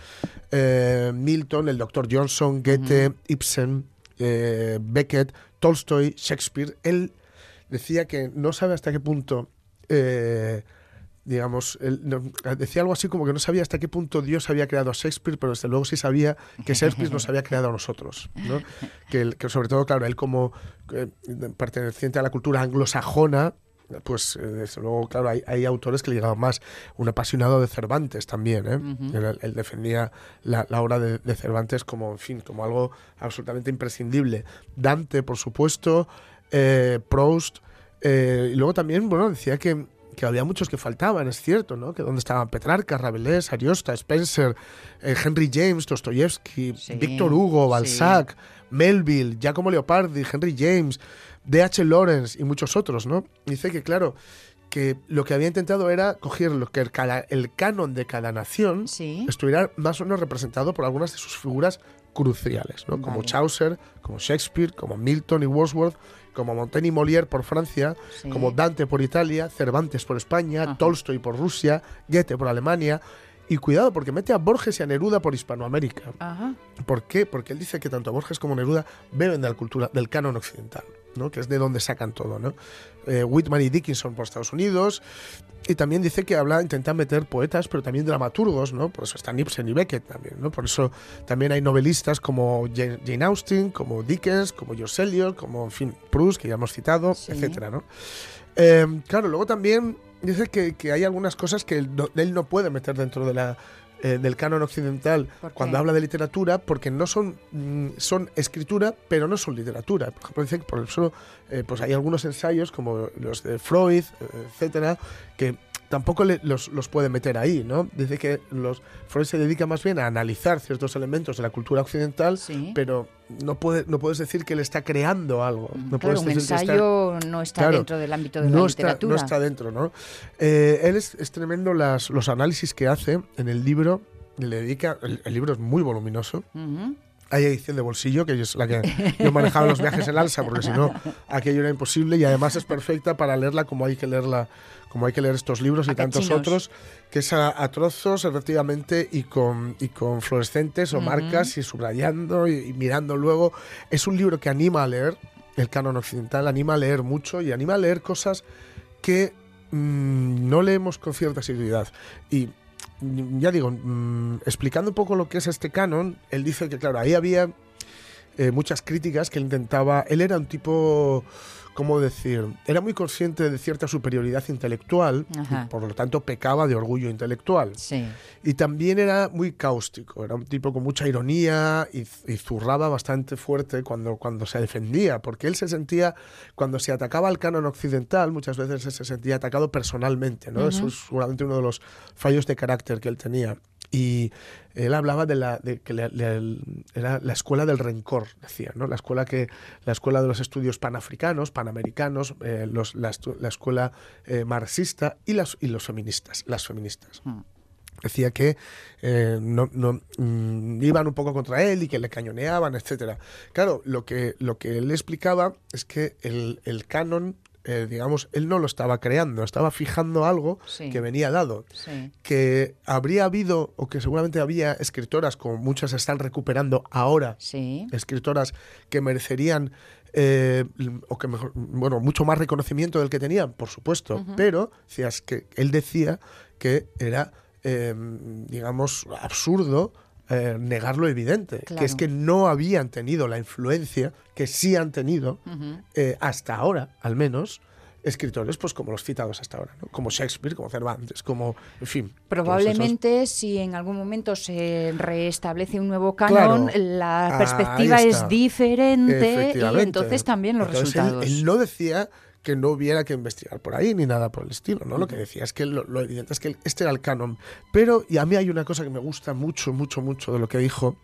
eh, Milton, el doctor Johnson, Goethe, Ibsen, Beckett, Tolstoy, Shakespeare. Él decía que no sabe hasta qué punto, digamos, él no- decía algo así como que no sabía hasta qué punto Dios había creado a Shakespeare, pero desde luego sí sabía que Shakespeare nos había creado a nosotros. ¿no? Que, sobre todo, claro, él como eh, perteneciente a la cultura anglosajona, pues eh, desde luego, claro, hay, hay autores que le llegaban más. Un apasionado de Cervantes también, ¿eh? Él, él defendía la, la obra de, de Cervantes como, en fin, como algo absolutamente imprescindible. Dante, por supuesto, Proust, y luego también, bueno, decía que, que había muchos que faltaban, es cierto, ¿no? Que donde estaban Petrarca, Rabelais, Ariosta, Spencer, eh, Henry James, Dostoyevsky, Víctor Hugo, Balzac, Melville, Giacomo Leopardi, Henry James, D.H. Lawrence y muchos otros, ¿no? Dice que, claro, que lo que había intentado era coger lo que el, el canon de cada nación estuviera más o menos representado por algunas de sus figuras cruciales, ¿no? Como. Chaucer, como Shakespeare, como Milton y Wordsworth, como Montaigne y Molière por Francia, Sí. como Dante por Italia, Cervantes por España, Tolstoy por Rusia, Goethe por Alemania. Y cuidado, porque mete a Borges y a Neruda por Hispanoamérica. Ajá. ¿Por qué? Porque él dice que tanto Borges como Neruda beben de la cultura, del canon occidental, ¿no? que es de donde sacan todo. ¿no? Eh, Whitman y Dickinson por Estados Unidos. Y también dice que habla, intenta meter poetas, pero también dramaturgos, ¿no? Por eso están Ibsen y Beckett también, ¿no? Por eso también hay novelistas como Jane, Jane Austen, como Dickens, como George Eliot, como, en fin, Proust, que ya hemos citado, etcétera, ¿no? Eh, claro, luego también dice que, que hay algunas cosas que él no, él no puede meter dentro de la eh, del canon occidental cuando habla de literatura, porque no son, mm, son escritura, pero no son literatura. Por ejemplo, dice que por eso eh, pues hay algunos ensayos como los de Freud, eh, etcétera, que tampoco le- los, los puede meter ahí, ¿no? Dice que los Freud se dedica más bien a analizar ciertos elementos de la cultura occidental, pero no puede no puedes decir que él está creando algo. No Claro, un que está- ensayo no está Claro, dentro del ámbito de no la está, literatura. no está dentro, ¿no? Eh, él es, es tremendo las, los análisis que hace en el libro. Le dedica, el, el libro es muy voluminoso. Ujú. Hay edición de bolsillo, que es la que yo manejaba los viajes en alza, porque si no, [LAUGHS] aquello era imposible. Y además es perfecta para leerla como hay que leerla, como hay que leer estos libros y tantos otros, que es a, a trozos, efectivamente, y con, y con fluorescentes o marcas, y subrayando y, y mirando luego. Es un libro que anima a leer, el canon occidental, anima a leer mucho y anima a leer cosas que mm, no leemos con cierta asiduidad. Y ya digo, mm, explicando un poco lo que es este canon, él dice que, claro, ahí había eh, muchas críticas que él intentaba. Él era un tipo, ¿cómo decir? Era muy consciente de cierta superioridad intelectual y por lo tanto pecaba de orgullo intelectual. Sí. Y también era muy cáustico, era un tipo con mucha ironía y, y zurraba bastante fuerte cuando, cuando se defendía, porque él se sentía, cuando se atacaba al canon occidental, muchas veces se sentía atacado personalmente, ¿no? Eso es seguramente uno de los fallos de carácter que él tenía. Y él hablaba de, la, de que le- era la escuela del rencor, decía, ¿no? La escuela, que, la escuela de los estudios panafricanos, panamericanos, eh, los- la, la escuela eh, marxista y, las, y los feministas, las feministas decía que eh, no, no, mm, iban un poco contra él y que le cañoneaban, etcétera. Claro, lo que, lo que él explicaba es que el, el canon, eh, digamos, él no lo estaba creando, estaba fijando algo Sí. que venía dado. Sí. Que habría habido, o que seguramente había escritoras, como muchas están recuperando ahora, escritoras que merecerían, eh, o que mejor, bueno, mucho más reconocimiento del que tenían, por supuesto, pero que él decía que era, eh, digamos, absurdo eh, negar lo evidente, que es que no habían tenido la influencia que sí han tenido eh, hasta ahora, al menos, escritores pues como los citados hasta ahora, ¿no? como Shakespeare, como Cervantes, como, en fin. Probablemente si en algún momento se restablece un nuevo Claro. canon, la perspectiva es diferente y entonces también los Entonces, él- resultados. Él, no decía que no hubiera que investigar por ahí ni nada por el estilo, ¿no? Lo que decía es que lo, lo evidente es que este era el canon. Pero, y a mí hay una cosa que me gusta mucho, mucho, mucho de lo que dijo,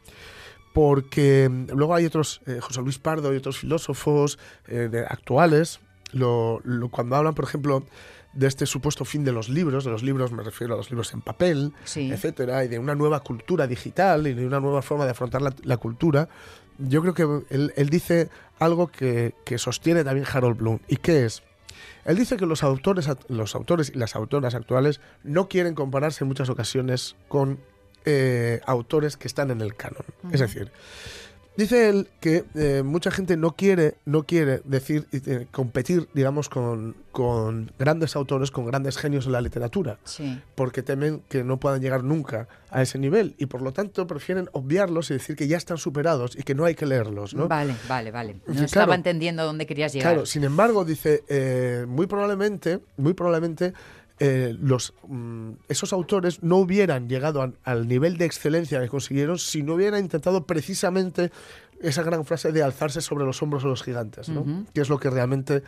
porque mm, luego hay otros, eh, José Luis Pardo y otros filósofos eh, de- actuales, lo- lo- cuando hablan, por ejemplo, de este supuesto fin de los libros, de los libros me refiero a los libros en papel, Sí. etcétera, y de una nueva cultura digital y de una nueva forma de afrontar la, la cultura, yo creo que él, él dice algo que, que sostiene también Harold Bloom, y que es, él dice que los autores, los autores y las autoras actuales no quieren compararse en muchas ocasiones con eh, autores que están en el canon. Es decir, dice él que eh, mucha gente no quiere, no quiere decir, eh, competir, digamos, con, con grandes autores, con grandes genios de la literatura Sí. porque temen que no puedan llegar nunca a ese nivel y por lo tanto prefieren obviarlos y decir que ya están superados y que no hay que leerlos, ¿no? Vale, vale, vale. No estaba entendiendo dónde querías llegar. Claro, sin embargo, dice, eh, muy probablemente, muy probablemente eh, los, mm, esos autores no hubieran llegado a- al nivel de excelencia que consiguieron si no hubieran intentado precisamente esa gran frase de alzarse sobre los hombros de los gigantes, ¿no? Que es lo que realmente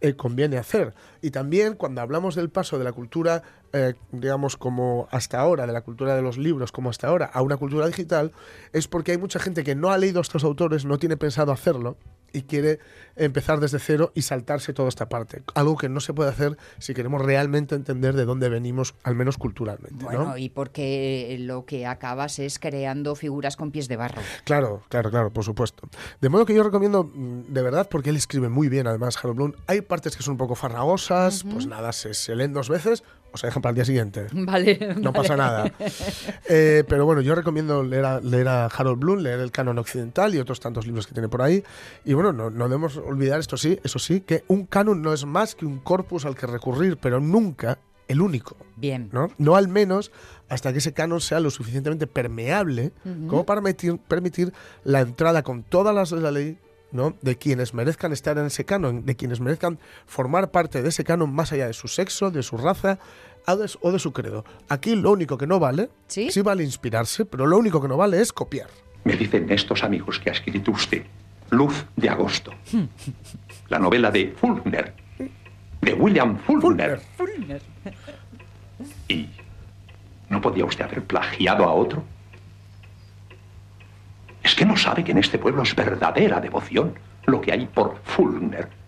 eh, conviene hacer. Y también cuando hablamos del paso de la cultura, eh, digamos, como hasta ahora, de la cultura de los libros como hasta ahora, a una cultura digital, es porque hay mucha gente que no ha leído a estos autores, no tiene pensado hacerlo y quiere empezar desde cero y saltarse toda esta parte. Algo que no se puede hacer si queremos realmente entender de dónde venimos, al menos culturalmente. Bueno, ¿no? y porque lo que acabas es creando figuras con pies de barro. Claro, claro, claro, por supuesto. De modo que yo recomiendo, de verdad, porque él escribe muy bien, además, Harold Bloom. Hay partes que son un poco farragosas, pues nada, se, se leen dos veces o se dejan para el día siguiente. [LAUGHS] Vale. No vale. pasa nada. Eh, pero bueno, yo recomiendo leer a, leer a Harold Bloom, leer el canon occidental y otros tantos libros que tiene por ahí. Y bueno, no, no debemos olvidar esto sí, eso sí, que un canon no es más que un corpus al que recurrir, pero nunca el único. Bien. ¿no? No al menos hasta que ese canon sea lo suficientemente permeable como para permitir, permitir la entrada con todas las de la ley ¿no? de quienes merezcan estar en ese canon, de quienes merezcan formar parte de ese canon más allá de su sexo, de su raza o de, o de su credo. Aquí lo único que no vale, ¿Sí? vale inspirarse, pero lo único que no vale es copiar. Me dicen estos amigos que ha escrito usted Luz de Agosto, [LAUGHS] la novela de Fulner, de William Fulner. ¿Y no podía usted haber plagiado a otro? Es que no sabe que en este pueblo es verdadera devoción lo que hay por Fulner.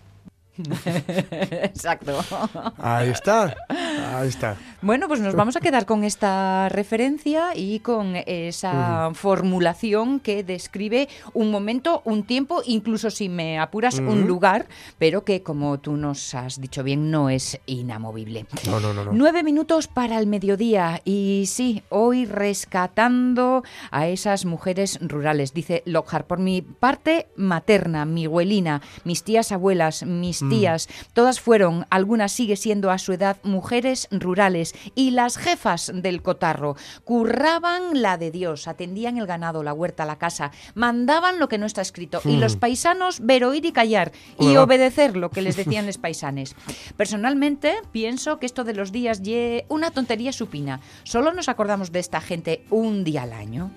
[LAUGHS] Exacto. Ahí está, ahí está. Bueno, pues nos vamos a quedar con esta referencia y con esa formulación que describe un momento, un tiempo, incluso si me apuras, un lugar, pero que como tú nos has dicho bien, no es inamovible. No, no, no, no. Nueve minutos para el mediodía y sí, hoy rescatando a esas mujeres rurales, dice Lockhart. Por mi parte materna, mi abuelina, mis tías abuelas, mis. Tías, todas fueron, algunas sigue siendo a su edad, mujeres rurales y las jefas del cotarro. Curraban la de Dios, atendían el ganado, la huerta, la casa, mandaban lo que no está escrito y Mm. los paisanos ver, oír y callar y Hola. obedecer lo que les [LAUGHS] decían los paisanes. Personalmente pienso que esto de los días ye una tontería supina. Solo nos acordamos de esta gente un día al año.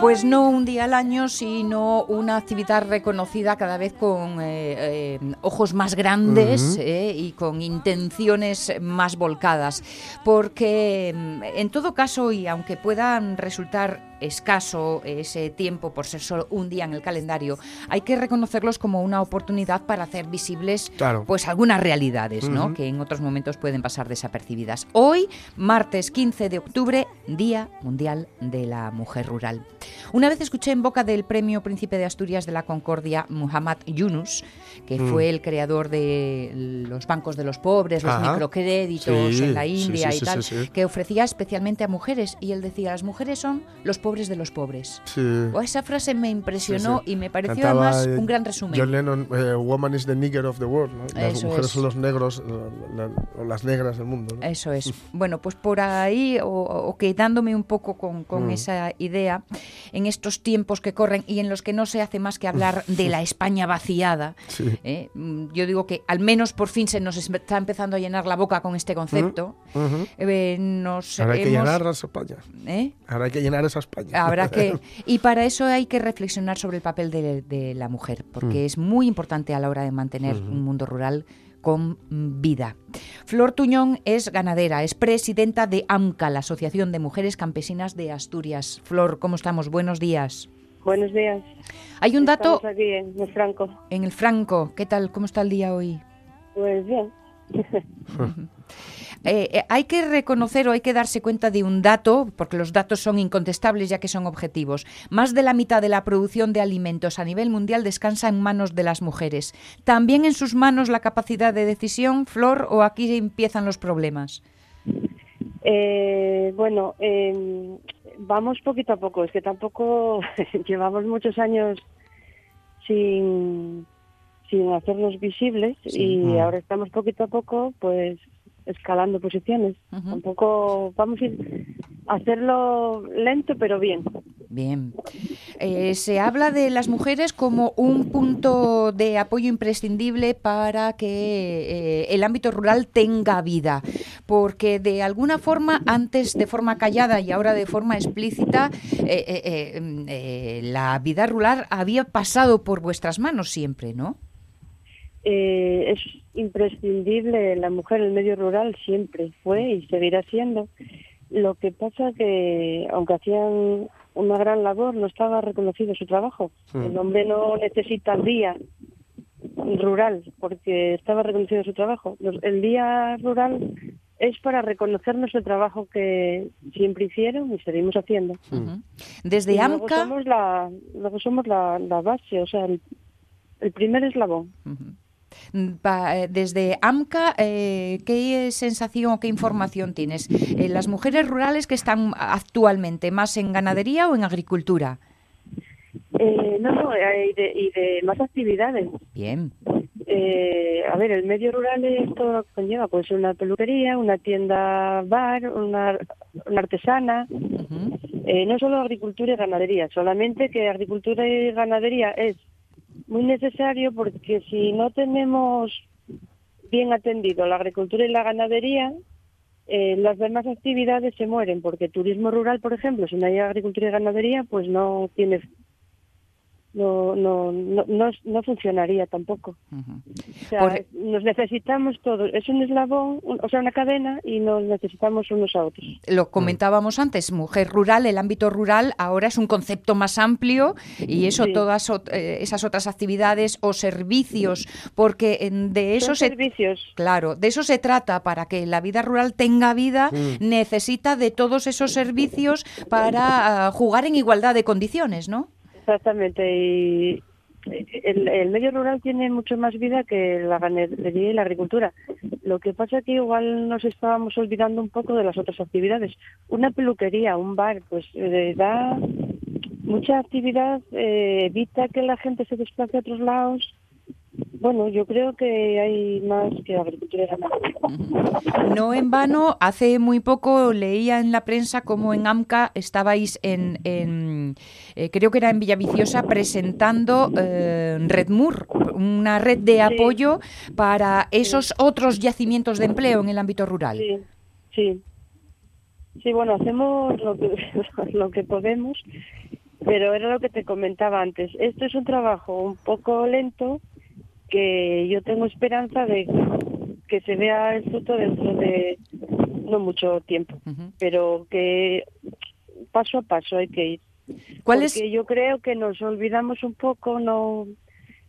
Pues no un día al año, sino una actividad reconocida cada vez con eh, eh, ojos más grandes eh, y con intenciones más volcadas. Porque mm, en todo caso, y aunque puedan resultar escaso ese tiempo por ser solo un día en el calendario, hay que reconocerlos como una oportunidad para hacer visibles Claro. pues algunas realidades, ¿no? Que en otros momentos pueden pasar desapercibidas. Hoy, martes 15 de octubre, Día Mundial de la Mujer Rural. Una vez escuché en boca del Premio Príncipe de Asturias de la Concordia, Muhammad Yunus, que Mm. fue el creador de los bancos de los pobres, los Ajá. microcréditos Sí, en la India sí, y tal, que ofrecía especialmente a mujeres. Y él decía, las mujeres son los pobres de los pobres. Sí. O esa frase me impresionó Sí, sí. y me pareció Cantaba, además un gran resumen. John Lennon, eh, Woman is the nigger of the world. ¿no? Las Eso mujeres es. son los negros la- la- o las negras del mundo. ¿no? Eso es. [LAUGHS] Bueno, pues por ahí, o, o quedándome un poco con, con Mm. esa idea, en estos tiempos que corren y en los que no se hace más que hablar [LAUGHS] de la España vaciada. ¿eh? Mm, yo digo que al menos por fin se nos está empezando a llenar la boca con este concepto. Ujú. Eh, nos Ahora hay que hemos- llenar esa España. ¿eh? Ahora hay que llenar esa España. Habrá que. [LAUGHS] Y para eso hay que reflexionar sobre el papel de, de la mujer, porque Mm. es muy importante a la hora de mantener un mundo rural con vida. Flor Tuñón es ganadera, es presidenta de AMCA, la Asociación de Mujeres Campesinas de Asturias. Flor, ¿cómo estamos? Buenos días. Buenos días. Hay un dato Estamos aquí en el Franco. en el Franco. ¿Qué tal? ¿Cómo está el día hoy? Pues bien. [LAUGHS] Eh, eh, hay que reconocer o hay que darse cuenta de un dato, porque los datos son incontestables ya que son objetivos. Más de la mitad de la producción de alimentos a nivel mundial descansa en manos de las mujeres. ¿También en sus manos la capacidad de decisión, Flor, o aquí empiezan los problemas? Eh, bueno, eh, vamos poquito a poco. Es que tampoco [LAUGHS] llevamos muchos años sin, sin hacernos visibles Sí. y Mm. ahora estamos poquito a poco, pues escalando posiciones. Tampoco vamos a ir a hacerlo lento, pero bien. Bien. Eh, se habla de las mujeres como un punto de apoyo imprescindible para que eh, el ámbito rural tenga vida, porque de alguna forma, antes de forma callada y ahora de forma explícita, eh, mm, eh, la vida rural había pasado por vuestras manos siempre, ¿no? Eh, es imprescindible la mujer en el medio rural siempre fue y seguirá siendo. Lo que pasa que aunque hacían una gran labor no estaba reconocido su trabajo. Mm. El hombre no necesita el día rural porque estaba reconocido su trabajo. El día rural es para reconocernos el trabajo que siempre hicieron y seguimos haciendo. Desde Y luego AMCA... somos la, luego somos la, la base, o sea, el, el primer eslabón. Mm, pa- eh, Desde AMCA, eh, ¿qué sensación o qué información tienes? Eh, ¿Las mujeres rurales que están actualmente más en ganadería o en agricultura? Eh, no, no, y de, y de más actividades. Bien. Eh, a ver, el medio rural es todo lo que conlleva. Puede ser una peluquería, una tienda bar, una, una artesana. Eh, no solo agricultura y ganadería, solamente que agricultura y ganadería es muy necesario porque si no tenemos bien atendido la agricultura y la ganadería, eh, las demás actividades se mueren, porque turismo rural, por ejemplo, si no hay agricultura y ganadería, pues no tiene no no no no, no funcionaría tampoco. O sea, Por- nos necesitamos todos. Es un eslabón, un- o sea, una cadena y nos necesitamos unos a otros. Lo comentábamos antes, mujer rural, el ámbito rural ahora es un concepto más amplio y eso, Sí. todas eh, esas otras actividades o servicios, porque en- de eso Son se servicios. Claro, de eso se trata para que la vida rural tenga vida, necesita de todos esos servicios para ah, jugar en igualdad de condiciones, ¿no? Exactamente. Y el, el medio rural tiene mucho más vida que la ganadería y la agricultura. Lo que pasa es que igual nos estábamos olvidando un poco de las otras actividades. Una peluquería, un bar, pues eh, da mucha actividad, eh, evita que la gente se desplace a otros lados. Bueno, yo creo que hay más que agricultura. No en vano, hace muy poco leía en la prensa como en AMCA estabais en, en, eh, creo que era en Villaviciosa, presentando eh, Redmur, una red de apoyo para esos otros yacimientos de empleo en el ámbito rural. Sí, sí. Sí, bueno, hacemos lo que, [LAUGHS] lo que podemos, pero era lo que te comentaba antes. Esto es un trabajo un poco lento que yo tengo esperanza de que se vea el fruto dentro de no mucho tiempo, pero que paso a paso hay que ir. ¿Cuál Porque es- yo creo que nos olvidamos un poco, no,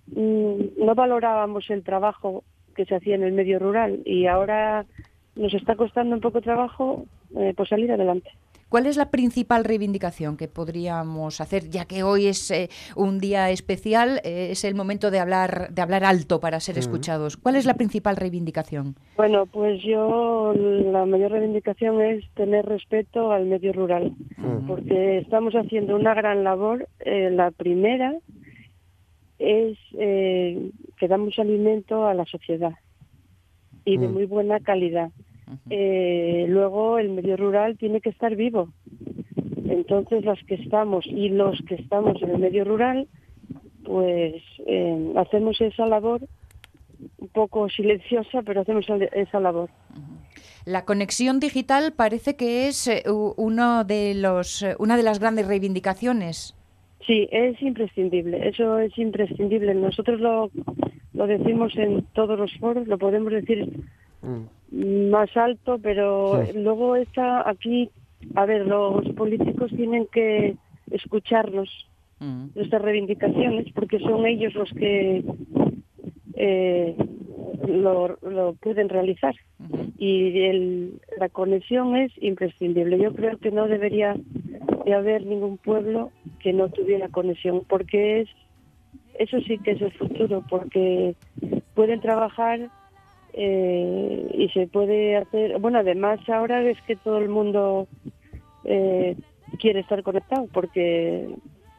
mm, no valorábamos el trabajo que se hacía en el medio rural y ahora nos está costando un poco de trabajo eh, pues salir adelante. ¿Cuál es la principal reivindicación que podríamos hacer, ya que hoy es eh, un día especial, eh, es el momento de hablar, de hablar alto para ser escuchados? ¿Cuál es la principal reivindicación? Bueno, pues yo la mayor reivindicación es tener respeto al medio rural, porque estamos haciendo una gran labor. Eh, la primera es eh, que damos alimento a la sociedad y de muy buena calidad. Eh, luego el medio rural tiene que estar vivo. Entonces las que estamos y los que estamos en el medio rural, pues eh, hacemos esa labor un poco silenciosa, pero hacemos esa- labor. La conexión digital parece que es eh, uno de los, eh, una de las grandes reivindicaciones. Sí, es imprescindible, eso es imprescindible. Nosotros lo, lo decimos en todos los foros, lo podemos decir más alto, pero Sí. luego está aquí, a ver, los políticos tienen que escucharnos nuestras reivindicaciones porque son ellos los que eh, lo, lo pueden realizar y el- la conexión es imprescindible. Yo creo que no debería de haber ningún pueblo que no tuviera conexión porque es eso sí que es el futuro porque pueden trabajar eh, y se puede hacer bueno además ahora es que todo el mundo eh, quiere estar conectado porque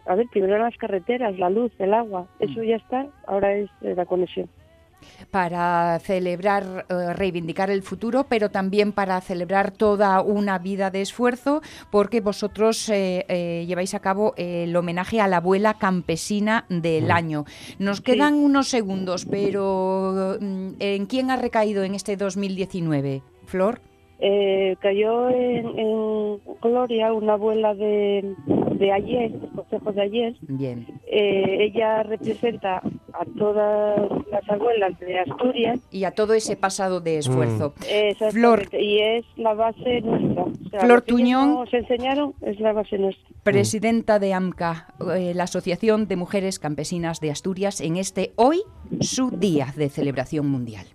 a ver primero las carreteras la luz el agua eso ya está ahora es eh, la conexión para celebrar, eh, reivindicar el futuro, pero también para celebrar toda una vida de esfuerzo, porque vosotros eh, eh, lleváis a cabo el homenaje a la abuela campesina del año. Nos quedan unos segundos, pero mm, ¿en quién ha recaído en este 2019? Flor. Eh, cayó en, en Gloria una abuela de, de ayer, del consejo de ayer. Bien. Eh, ella representa a todas las abuelas de Asturias. Y a todo ese pasado de esfuerzo. Exactamente, Flor. Y es la base nuestra. O sea, Flor Tuñón. Nos enseñaron es la base nuestra. Presidenta de AMCA, eh, la Asociación de Mujeres Campesinas de Asturias, en este hoy su día de celebración mundial.